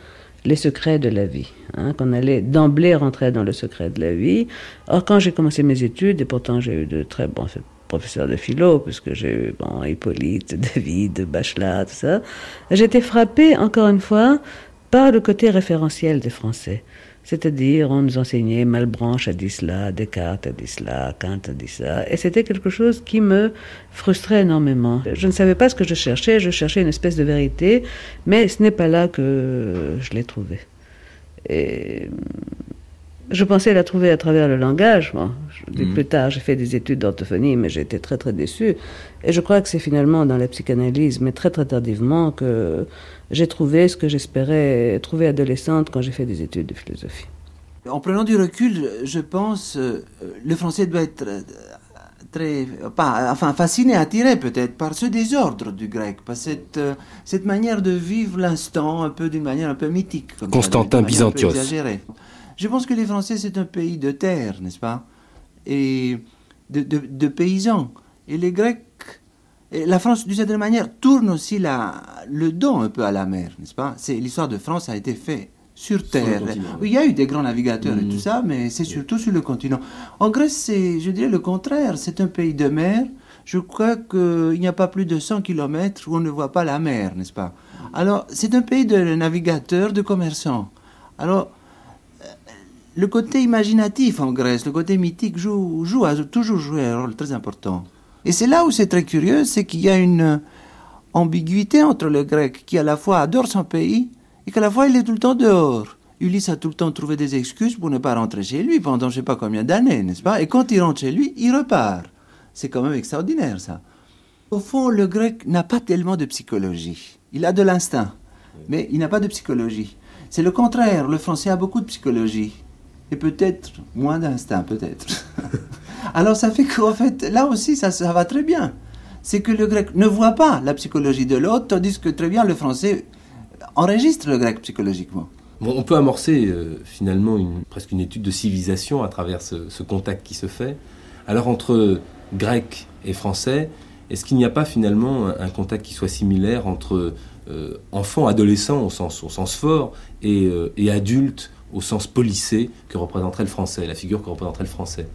S10: les secrets de la vie, hein, qu'on allait d'emblée rentrer dans le secret de la vie. Or, quand j'ai commencé mes études, et pourtant j'ai eu de très bons professeurs de philo, puisque j'ai eu bon, Hippolyte, David, Bachelard, tout ça, j'étais frappée, encore une fois, par le côté référentiel des Français. C'est-à-dire, on nous enseignait Malbranche a dit cela, Descartes a dit cela, Kant a dit ça. Et c'était quelque chose qui me frustrait énormément. Je ne savais pas ce que je cherchais, je cherchais une espèce de vérité, mais ce n'est pas là que je l'ai trouvée. Et je pensais la trouver à travers le langage. Mhm. Plus tard, j'ai fait des études d'orthophonie, mais j'ai été très très déçu. Et je crois que c'est finalement dans la psychanalyse, mais très très tardivement, que j'ai trouvé ce que j'espérais trouver adolescente quand j'ai fait des études de philosophie.
S6: En prenant du recul, je pense, euh, le français doit être euh, très, pas, enfin, fasciné, attiré peut-être par ce désordre du grec, par cette, euh, cette manière de vivre l'instant un peu d'une manière un peu mythique.
S1: Constantin Byzantios.
S6: Je pense que les Français, c'est un pays de terre, n'est-ce pas? Et de, de, de, paysans. Et les Grecs et la France, d'une certaine manière, tourne aussi la, le dos un peu à la mer, n'est-ce pas? C'est l'histoire de France a été faite sur terre. il y a eu des grands navigateurs et tout mm. ça, mais c'est surtout sur le continent. En Grèce, c'est, je dirais, le contraire. C'est un pays de mer. Je crois qu'il n'y a pas plus de 100 km où on ne voit pas la mer, n'est-ce pas? Alors, c'est un pays de navigateurs, de commerçants. Alors, le côté imaginatif en Grèce, le côté mythique joue, a toujours joué un rôle très important. Et c'est là où c'est très curieux, c'est qu'il y a une ambiguïté entre le grec qui à la fois adore son pays et qu'à la fois il est tout le temps dehors. Ulysse a tout le temps trouvé des excuses pour ne pas rentrer chez lui pendant je ne sais pas combien d'années, n'est-ce pas? Et quand il rentre chez lui, il repart. C'est quand même extraordinaire ça. Au fond, le grec n'a pas tellement de psychologie. Il a de l'instinct, mais il n'a pas de psychologie. C'est le contraire, le français a beaucoup de psychologie. Et peut-être moins d'instinct, peut-être. Alors ça fait qu'en fait, là aussi, ça, va très bien. C'est que le grec ne voit pas la psychologie de l'autre, tandis que très bien le français enregistre le grec psychologiquement.
S3: Bon, on peut amorcer euh, finalement une, presque une étude de civilisation à travers ce, contact qui se fait. Alors entre grec et français, est-ce qu'il n'y a pas finalement un, contact qui soit similaire entre euh, enfants, adolescents au sens, fort et, euh, et adultes au sens policé que représenterait le français, la figure que représenterait le français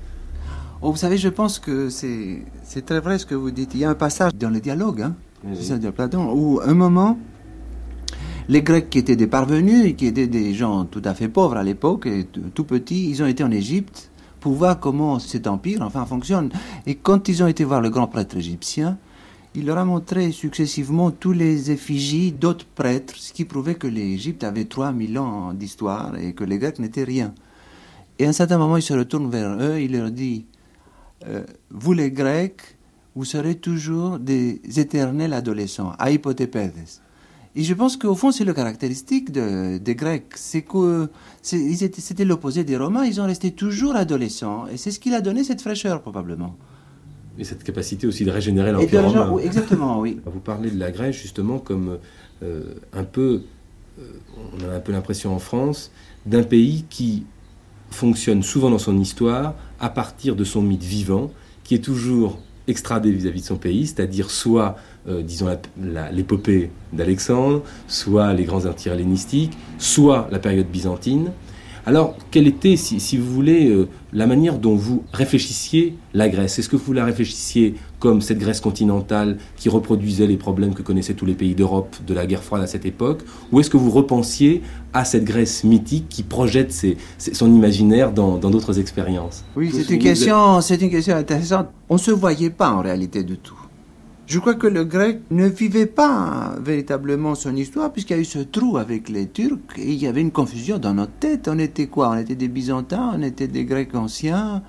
S6: Oh, vous savez, je pense que c'est très vrai ce que vous dites. Il y a un passage dans le dialogue, hein, de Platon, où un moment, les Grecs qui étaient des parvenus qui étaient des gens tout à fait pauvres à l'époque, et tout petits, ils ont été en Égypte pour voir comment cet empire, enfin, fonctionne. Et quand ils ont été voir le grand prêtre égyptien, il leur a montré successivement tous les effigies d'autres prêtres, ce qui prouvait que l'Égypte avait 3000 ans d'histoire et que les Grecs n'étaient rien. Et à un certain moment, il se retourne vers eux, il leur dit euh, vous les Grecs, vous serez toujours des éternels adolescents, aipotépèdes. Et je pense qu'au fond, c'est le caractéristique des Grecs. C'est que c'était l'opposé des Romains. Ils ont resté toujours adolescents. Et c'est ce qui a donné cette fraîcheur, probablement.
S3: Et cette capacité aussi de régénérer l'Empire romain.
S6: exactement, oui.
S3: Vous parlez de la Grèce justement comme un peu, on a un peu l'impression en France, d'un pays qui fonctionne souvent dans son histoire à partir de son mythe vivant, qui est toujours extradé vis-à-vis de son pays, c'est-à-dire soit, euh, disons, l'épopée d'Alexandre, soit les grands empires hellénistiques, soit la période byzantine. Alors, quelle était, si, vous voulez, euh, la manière dont vous réfléchissiez la Grèce? Est-ce que vous la réfléchissiez comme cette Grèce continentale qui reproduisait les problèmes que connaissaient tous les pays d'Europe de la guerre froide à cette époque? Ou est-ce que vous repensiez à cette Grèce mythique qui projette son imaginaire dans d'autres expériences?
S6: Oui, c'est une, question, c'est une question intéressante. On ne se voyait pas en réalité de tout. Je crois que le grec ne vivait pas véritablement son histoire puisqu'il y a eu ce trou avec les Turcs et il y avait une confusion dans notre tête. On était quoi? On était des Byzantins, on était des Grecs anciens,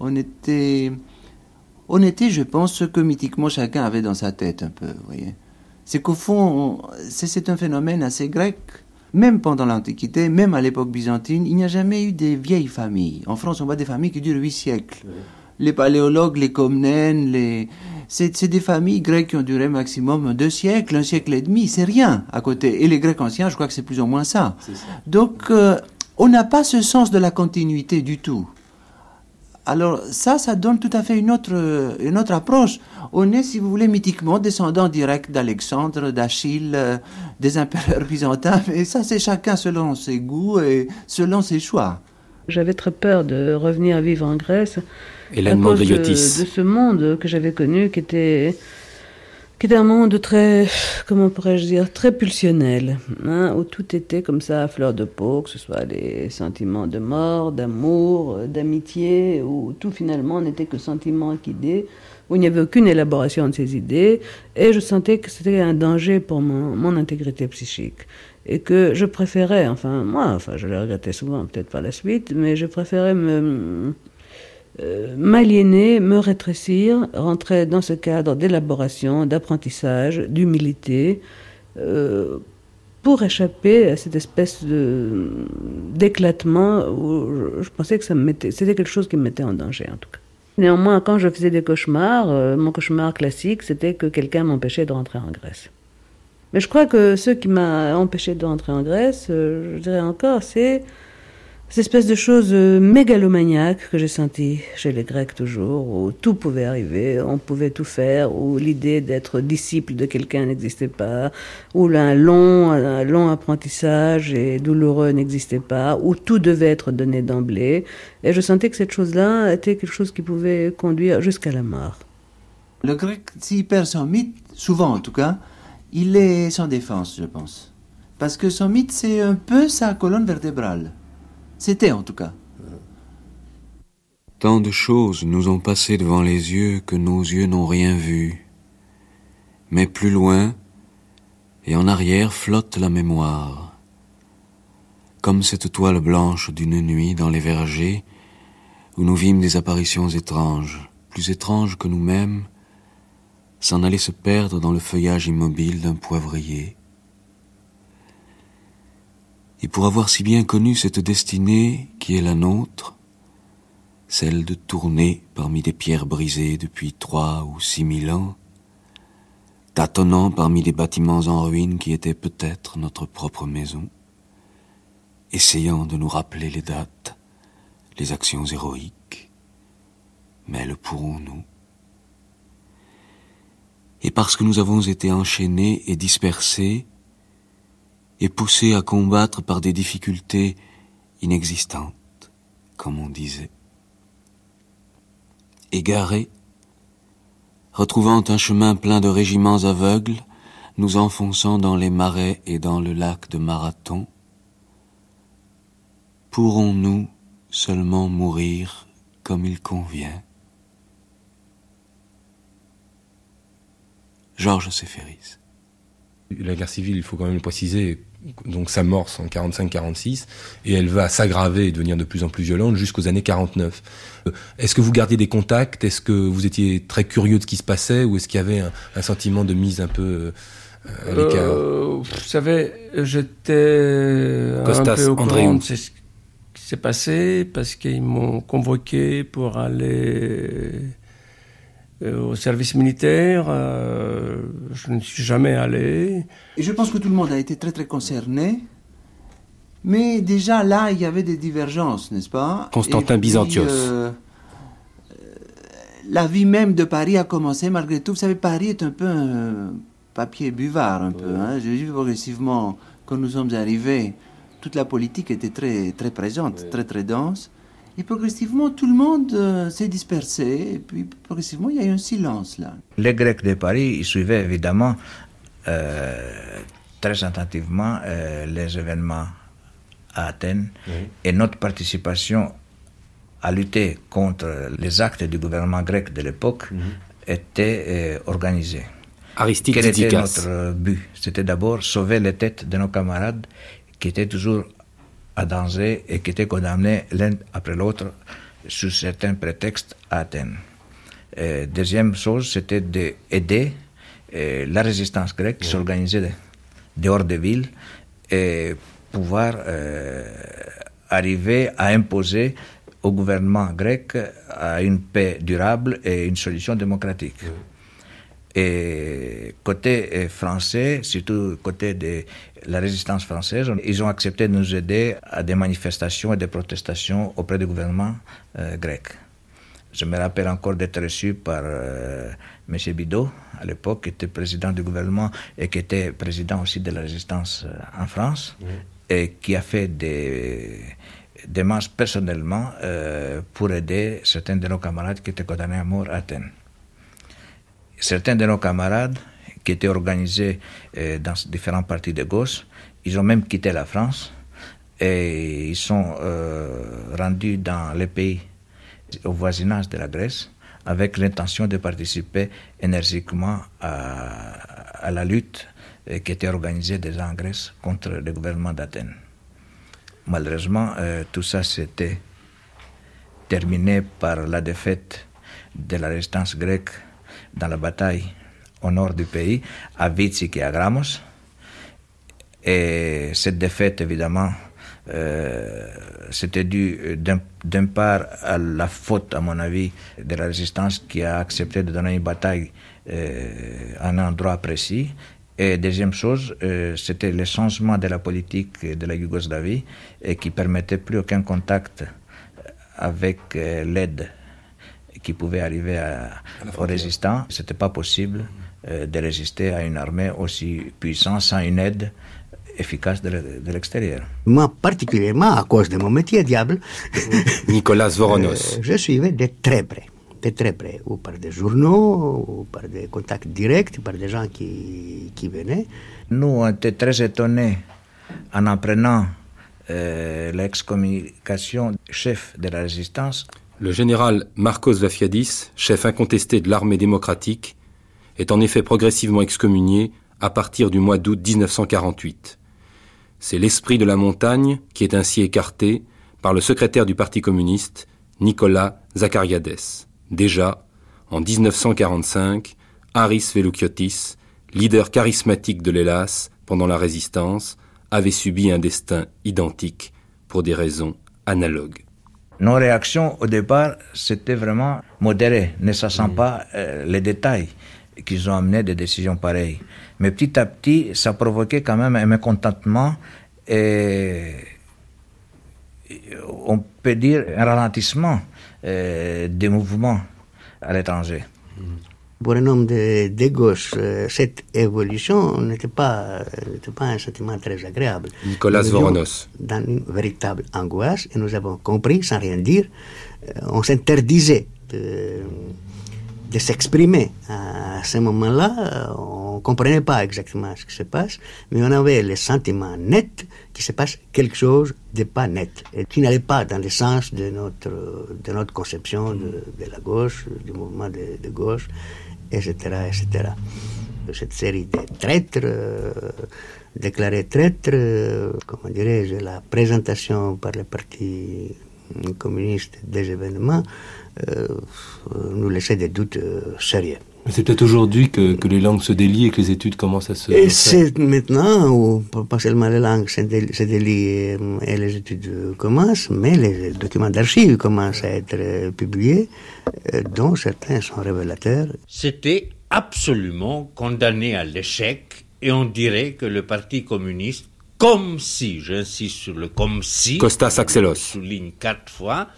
S6: on était, on était, je pense, ce que mythiquement chacun avait dans sa tête un peu. Voyez, c'est qu'au fond, c'est un phénomène assez grec. Même pendant l'Antiquité, même à l'époque byzantine, il n'y a jamais eu des vieilles familles. En France, on voit des familles qui durent huit siècles. Les paléologues, les Comnènes, les c'est des familles grecques qui ont duré maximum deux siècles, un siècle et demi, c'est rien à côté. Et les Grecs anciens, je crois que c'est plus ou moins ça. Donc, euh, on n'a pas ce sens de la continuité du tout. Alors ça, ça donne tout à fait une autre, une autre approche. On est, si vous voulez, mythiquement descendant direct d'Alexandre, d'Achille, euh, des impérieurs byzantins, mais ça, c'est chacun selon ses goûts et selon ses choix.
S10: J'avais très peur de revenir vivre en Grèce
S1: Hélène
S10: à cause de, de, ce monde que j'avais connu qui était qui était un monde très, comment pourrais-je dire, très pulsionnel, hein, où tout était comme ça à fleur de peau, que ce soit des sentiments de mort, d'amour, d'amitié, où tout finalement n'était que sentiments guidés, où il n'y avait aucune élaboration de ces idées, et je sentais que c'était un danger pour mon, mon, intégrité psychique. Et que je préférais, enfin moi, enfin je le regrettais souvent, peut-être par la suite, mais je préférais me euh, m'aliéner, me rétrécir, rentrer dans ce cadre d'élaboration, d'apprentissage, d'humilité, euh, pour échapper à cette espèce d'éclatement où je, pensais que ça c'était quelque chose qui me mettait en danger en tout cas. Néanmoins, quand je faisais des cauchemars, euh, mon cauchemar classique, c'était que quelqu'un m'empêchait de rentrer en Grèce. Je crois que ce qui m'a empêché de rentrer en Grèce, je dirais encore, c'est cette espèce de chose euh, mégalomaniaque que j'ai sentie chez les Grecs toujours, où tout pouvait arriver, on pouvait tout faire, où l'idée d'être disciple de quelqu'un n'existait pas, où un long, un long apprentissage et douloureux n'existait pas, où tout devait être donné d'emblée. Et je sentais que cette chose-là était quelque chose qui pouvait conduire jusqu'à la mort.
S6: Le grec, s'il perd son mythe, souvent en tout cas, il est sans défense, je pense. Parce que son mythe, c'est un peu sa colonne vertébrale. C'était en tout cas.
S14: Tant de choses nous ont passé devant les yeux que nos yeux n'ont rien vu. Mais plus loin et en arrière flotte la mémoire. Comme cette toile blanche d'une nuit dans les vergers où nous vîmes des apparitions étranges, plus étranges que nous-mêmes, s'en aller se perdre dans le feuillage immobile d'un poivrier. Et pour avoir si bien connu cette destinée qui est la nôtre, celle de tourner parmi des pierres brisées depuis trois ou six mille ans, tâtonnant parmi des bâtiments en ruine qui étaient peut-être notre propre maison, essayant de nous rappeler les dates, les actions héroïques, mais le pourrons-nous? Et parce que nous avons été enchaînés et dispersés, et poussé à combattre par des difficultés inexistantes, comme on disait. Égarés, retrouvant un chemin plein de régiments aveugles, nous enfonçant dans les marais et dans le lac de Marathon, pourrons-nous seulement mourir comme il convient? Georges Séféris.
S3: La guerre civile, il faut quand même le préciser, donc s'amorce en 45-46 et elle va s'aggraver et devenir de plus en plus violente jusqu'aux années 49. Euh, est-ce que vous gardiez des contacts? Est-ce que vous étiez très curieux de ce qui se passait ou est-ce qu'il y avait un, sentiment de mise un peu euh, à l'écart?
S15: euh, Vous savez, j'étais un peu au courant de ce qui s'est passé parce qu'ils m'ont convoqué pour aller au service militaire, je ne suis jamais allé.
S6: Et je pense que tout le monde a été très très concerné. Mais déjà là, il y avait des divergences, n'est-ce pas?
S1: Constantin Byzantios.
S6: la vie même de Paris a commencé malgré tout. Vous savez, Paris est un peu un papier buvard, un peu. Hein. J'ai vu progressivement, quand nous sommes arrivés, toute la politique était très, très présente, très très dense. Et progressivement, tout le monde euh, s'est dispersé. Et puis, progressivement, il y a eu un silence là.
S5: Les Grecs de Paris, ils suivaient évidemment euh, très attentivement euh, les événements à Athènes. Et notre participation à lutter contre les actes du gouvernement grec de l'époque mhm. était organisée.
S1: Aristide
S5: Quel était notre but? C'était d'abord sauver les têtes de nos camarades qui étaient toujours à danger et qui étaient condamnés l'un après l'autre sous certains prétextes à Athènes. deuxième chose, c'était d'aider la résistance grecque qui s'organisait dehors des villes et pouvoir euh, arriver à imposer au gouvernement grec à une paix durable et une solution démocratique. Et côté euh, français, surtout côté de la résistance française, ils ont accepté de nous aider à des manifestations et des protestations auprès du gouvernement euh, grec. Je me rappelle encore d'être reçu par euh, M. Bidot, à l'époque, qui était président du gouvernement et qui était président aussi de la résistance en France, et qui a fait des démarches personnellement pour aider certains de nos camarades qui étaient condamnés à mort à Athènes certains de nos camarades qui étaient organisés euh, dans différents partis de gauche, ils ont même quitté la France et ils sont euh, rendus dans les pays au voisinage de la Grèce avec l'intention de participer énergiquement à, la lutte euh, qui était organisée déjà en Grèce contre le gouvernement d'Athènes. Malheureusement, tout ça s'était terminé par la défaite de la résistance grecque dans la bataille au nord du pays, à Vitsik et à Gramos. Et cette défaite, évidemment, euh, c'était dû d'un part à la faute, à mon avis, de la résistance qui a accepté de donner une bataille euh, à un endroit précis. Et deuxième chose, euh, c'était le changement de la politique de la Yougoslavie et qui permettait plus aucun contact avec l'aide qui pouvait arriver à, aux résistants. Ce n'était pas possible euh, de résister à une armée aussi puissante sans une aide efficace de l'extérieur.
S7: Moi, particulièrement à cause de mon métier diable,
S1: Nicolas Voronos.
S7: Euh, je suivais de très près, de très près, ou par des journaux, ou par des contacts directs, par des gens qui, qui venaient.
S5: Nous, on était très étonnés en apprenant euh, l'excommunication chef de la résistance
S1: le général Marcos Vafiadis, chef incontesté de l'armée démocratique, est en effet progressivement excommunié à partir du mois d'août 1948. C'est l'esprit de la montagne qui est ainsi écarté par le secrétaire du Parti communiste, Nicolas Zachariades. Déjà, en 1945, Haris Veloukiotis, leader charismatique de l'Hélas pendant la résistance, avait subi un destin identique pour des raisons analogues.
S5: Nos réactions au départ, c'était vraiment modéré, ne sachant pas euh, les détails qu'ils ont amené des décisions pareilles. Mais petit à petit, ça provoquait quand même un mécontentement et on peut dire un ralentissement euh, des mouvements à l'étranger.
S7: Mm. Pour un homme de, de gauche, euh, cette évolution n'était pas, pas un sentiment très agréable.
S1: Nicolas Voronos.
S7: Dans une véritable angoisse, et nous avons compris, sans rien dire, euh, on s'interdisait de, de s'exprimer. À ce moment-là, on ne comprenait pas exactement ce qui se passe, mais on avait le sentiment net qu'il se passe quelque chose de pas net, et qui n'allait pas dans le sens de notre, de notre conception de, de la gauche, du mouvement de, de gauche etc., etc. Cette série de traîtres, euh, déclarés traîtres, euh, comment dirais-je, la présentation par le Parti communiste des événements, euh, nous laissait des doutes sérieux.
S16: C'est peut-être aujourd'hui que, les langues se délient et que les études commencent à se.
S7: Et c'est maintenant où pas seulement les langues se délient et les études commencent, mais les documents d'archives commencent à être publiés, euh, dont certains sont révélateurs.
S8: C'était absolument condamné à l'échec et on dirait que le Parti communiste, comme si, j'insiste sur le comme si,
S3: Costas Axelos,
S8: souligne quatre fois,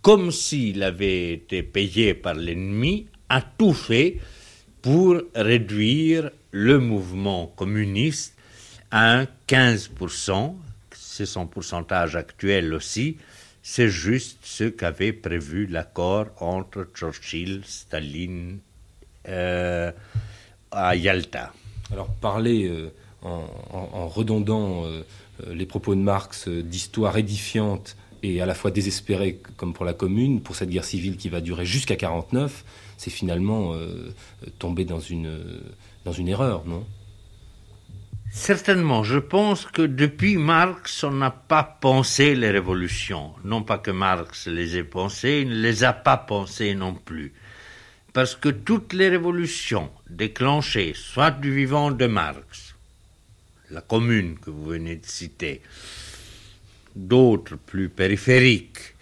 S8: comme s'il avait été payé par l'ennemi, a tout fait pour réduire le mouvement communiste à un 15%, c'est son pourcentage actuel aussi, c'est juste ce qu'avait prévu l'accord entre Churchill, Staline euh, à Yalta.
S3: Alors parler euh, en, redondant euh, les propos de Marx d'histoire édifiante et à la fois désespérée comme pour la commune, pour cette guerre civile qui va durer jusqu'à 49, c'est finalement tomber dans une, dans une erreur, non?
S8: Certainement, je pense que depuis Marx, on n'a pas pensé les révolutions. Non pas que Marx les ait pensées, il ne les a pas pensées non plus. Parce que toutes les révolutions déclenchées, soit du vivant de Marx, la commune que vous venez de citer, d'autres plus périphériques,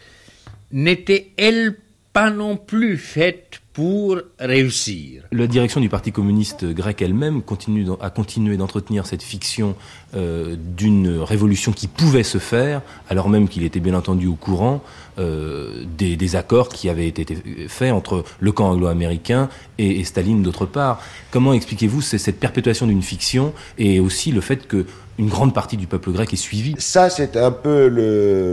S8: n'étaient elles pas non plus faites pour réussir.
S3: La direction du Parti communiste grec elle-même continue, a continué d'entretenir cette fiction euh, d'une révolution qui pouvait se faire, alors même qu'il était bien entendu au courant euh, des, accords qui avaient été faits entre le camp anglo-américain et, et, Staline d'autre part. Comment expliquez-vous cette perpétuation d'une fiction et aussi le fait que une grande partie du peuple grec est suivi.
S12: Ça, c'est un peu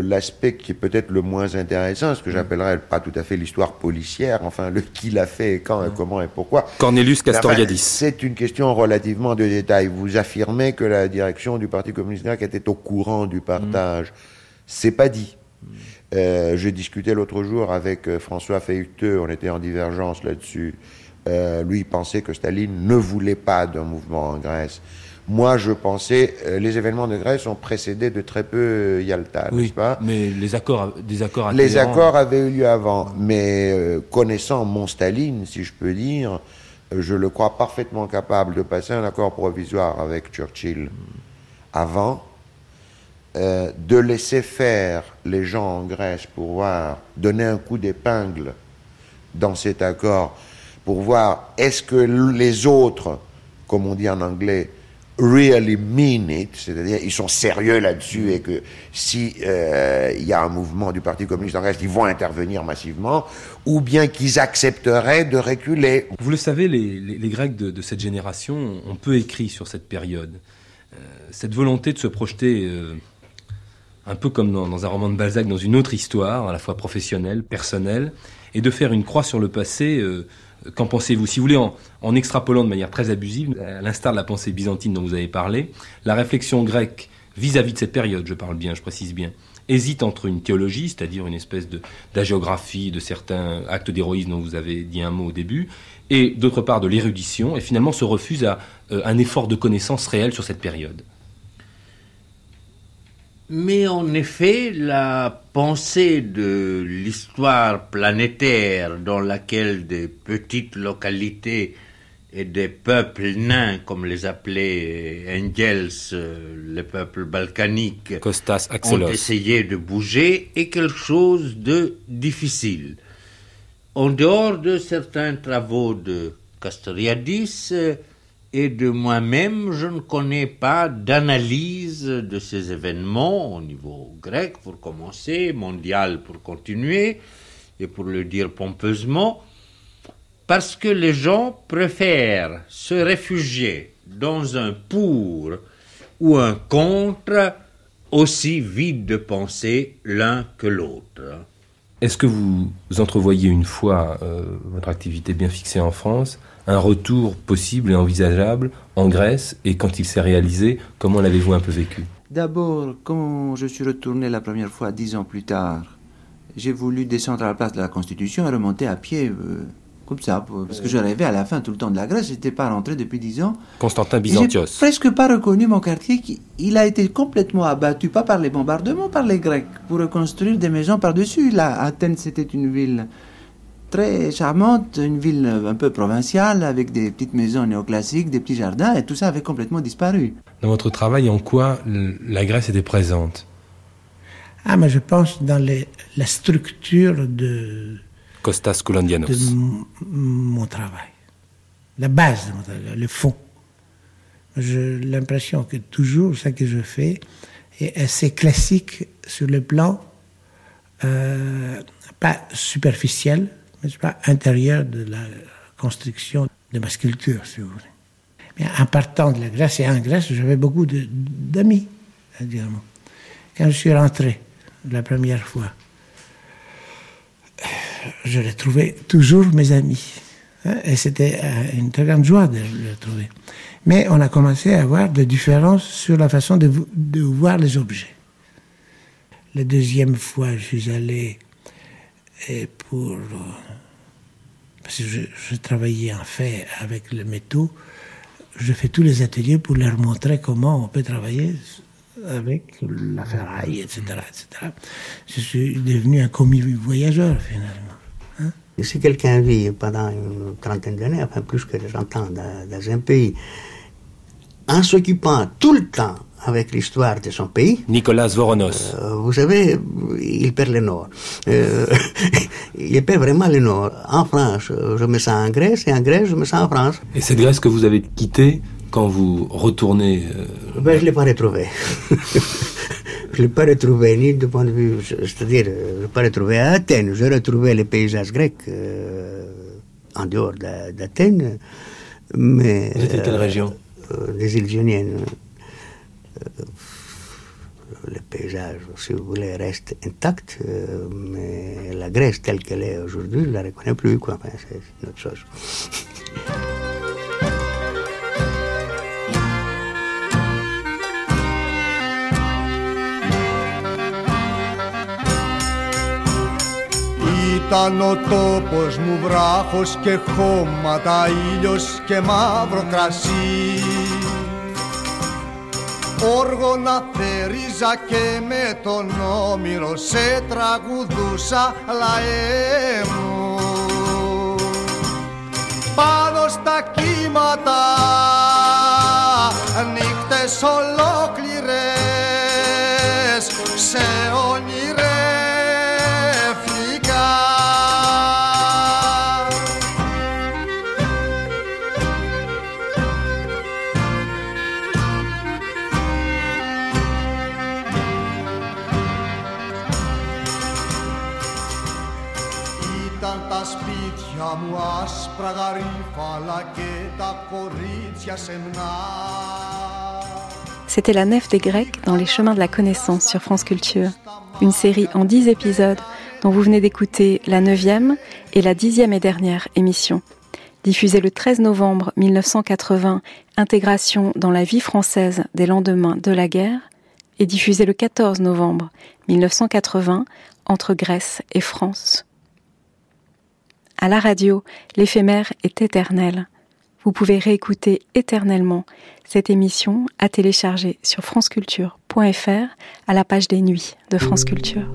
S12: l'aspect qui est peut-être le moins intéressant, ce que j'appellerais pas tout à fait l'histoire policière, enfin, le qui l'a fait, quand, et comment et pourquoi.
S3: Cornelius Castoriadis.
S12: c'est une question relativement de détail. Vous affirmez que la direction du Parti communiste grec était au courant du partage. C'est pas dit. Euh, J'ai discuté l'autre jour avec euh, François Feuilleteux, on était en divergence là-dessus. Euh, lui, il pensait que Staline ne voulait pas d'un mouvement en Grèce. Moi, je pensais, euh, les événements de Grèce ont précédé de très peu euh, Yalta, n'est-ce pas?
S3: Mais les accords, des accords.
S12: Les accords avaient eu lieu avant, mais euh, connaissant mon Staline, si je peux dire, je le crois parfaitement capable de passer un accord provisoire avec Churchill avant, de laisser faire les gens en Grèce pour voir, donner un coup d'épingle dans cet accord, pour voir est-ce que les autres, comme on dit en anglais, really mean it, c'est-à-dire ils sont sérieux là-dessus et que si euh, il y a un mouvement du Parti communiste en Grèce, ils vont intervenir massivement, ou bien qu'ils accepteraient de reculer.
S3: Vous le savez, les, Grecs de, cette génération ont peu écrit sur cette période. Euh, cette volonté de se projeter, euh, un peu comme dans, dans, un roman de Balzac, dans une autre histoire, à la fois professionnelle, personnelle, et de faire une croix sur le passé Qu'en pensez-vous Si vous voulez, en, extrapolant de manière très abusive, à l'instar de la pensée byzantine dont vous avez parlé, la réflexion grecque vis-à-vis de cette période, je parle bien, je précise bien, hésite entre une théologie, c'est-à-dire une espèce de d'agiographie de certains actes d'héroïsme dont vous avez dit un mot au début, et d'autre part de l'érudition, et finalement se refuse à euh, un effort de connaissance réelle sur cette période.
S8: Mais en effet, la pensée de l'histoire planétaire dans laquelle des petites localités et des peuples nains, comme les appelait Engels, les peuples balkaniques, ont essayé de bouger, est quelque chose de difficile. En dehors de certains travaux de Castoriadis, et de moi-même, je ne connais pas d'analyse de ces événements au niveau grec, pour commencer, mondial pour continuer, et pour le dire pompeusement, parce que les gens préfèrent se réfugier dans un pour ou un contre aussi vide de pensée l'un que l'autre.
S3: Est-ce que vous entrevoyez une fois euh, votre activité bien fixée en France un retour possible et envisageable en Grèce et quand il s'est réalisé, comment l'avez-vous un peu vécu?
S6: D'abord, quand je suis retourné la première fois dix ans plus tard, j'ai voulu descendre à la place de la Constitution et remonter à pied, euh, comme ça, parce que je rêvais à la fin tout le temps de la Grèce, je n'étais pas rentré depuis dix ans.
S3: Constantin Byzantios.
S6: J'ai presque pas reconnu mon quartier, qui, il a été complètement abattu, pas par les bombardements, par les Grecs, pour reconstruire des maisons par-dessus. Là, Athènes, c'était une ville très charmante, une ville un peu provinciale, avec des petites maisons néoclassiques, des petits jardins, et tout ça avait complètement disparu.
S1: Dans votre travail, en quoi la Grèce était présente?
S4: Ah, mais je pense dans la structure de...
S1: Kostas Koulandianos.
S4: De mon travail. La base, le fond. J'ai l'impression que toujours ce que je fais est assez classique sur le plan euh, pas superficiel, mais pas intérieur de la construction de ma sculpture, si vous voulez. Mais en partant de la Grèce et en Grèce, j'avais beaucoup d'amis, Quand je suis rentré la première fois, je retrouvais toujours mes amis. Hein, et c'était euh, une très grande joie de les retrouver. Mais on a commencé à avoir des différences sur la façon de, voir les objets. La deuxième fois, je suis allé pour. Parce je, travaillais en fait avec le métaux, je fais tous les ateliers pour leur montrer comment on peut travailler avec la ferraille, etc. etc. Je suis devenu un commis voyageur finalement.
S7: Hein. Si quelqu'un vit pendant une trentaine d'années, enfin plus que 30 ans dans un pays, en s'occupant tout le temps avec l'histoire de son pays.
S1: Nicolas Voronos.
S7: Euh, vous savez, il perd le nord. Euh, il perd vraiment le nord. En France, je me sens en Grèce et en Grèce, je me sens en France.
S1: Et cette Grèce que vous avez quittée quand vous retournez
S7: euh, ben, Je ne l'ai pas retrouvée. je ne l'ai pas retrouvée ni de point de vue, c'est-à-dire, je ne l'ai pas retrouvée à Athènes. J'ai retrouvé les paysages grecs en dehors d'Athènes. Mais,
S1: vous étiez quelle région?
S7: Des îles Ioniennes. Euh, le paysage, si vous voulez, reste intact, euh, mais la Grèce telle qu'elle est aujourd'hui, je ne la reconnais plus, quoi. c'est une autre chose.
S17: Ήταν ο τόπος μου βράχος και χώματα, ήλιος και μαύρο κρασί Όργονα θερίζα και με τον όμηρο σε τραγουδούσα λαέ μου. Πάνω στα κύματα νύχτες ολόκληρες σε
S2: C'était la nef des Grecs dans les chemins de la connaissance sur France Culture. Une série en dix épisodes dont vous venez d'écouter la neuvième et la dixième et dernière émission. Diffusée le 13 novembre 1980, intégration dans la vie française des lendemains de la guerre, et diffusée le 14 novembre 1980, entre Grèce et France. À la radio, l'éphémère est éternel. Vous pouvez réécouter éternellement cette émission à télécharger sur franceculture.fr à la page des nuits de France Culture.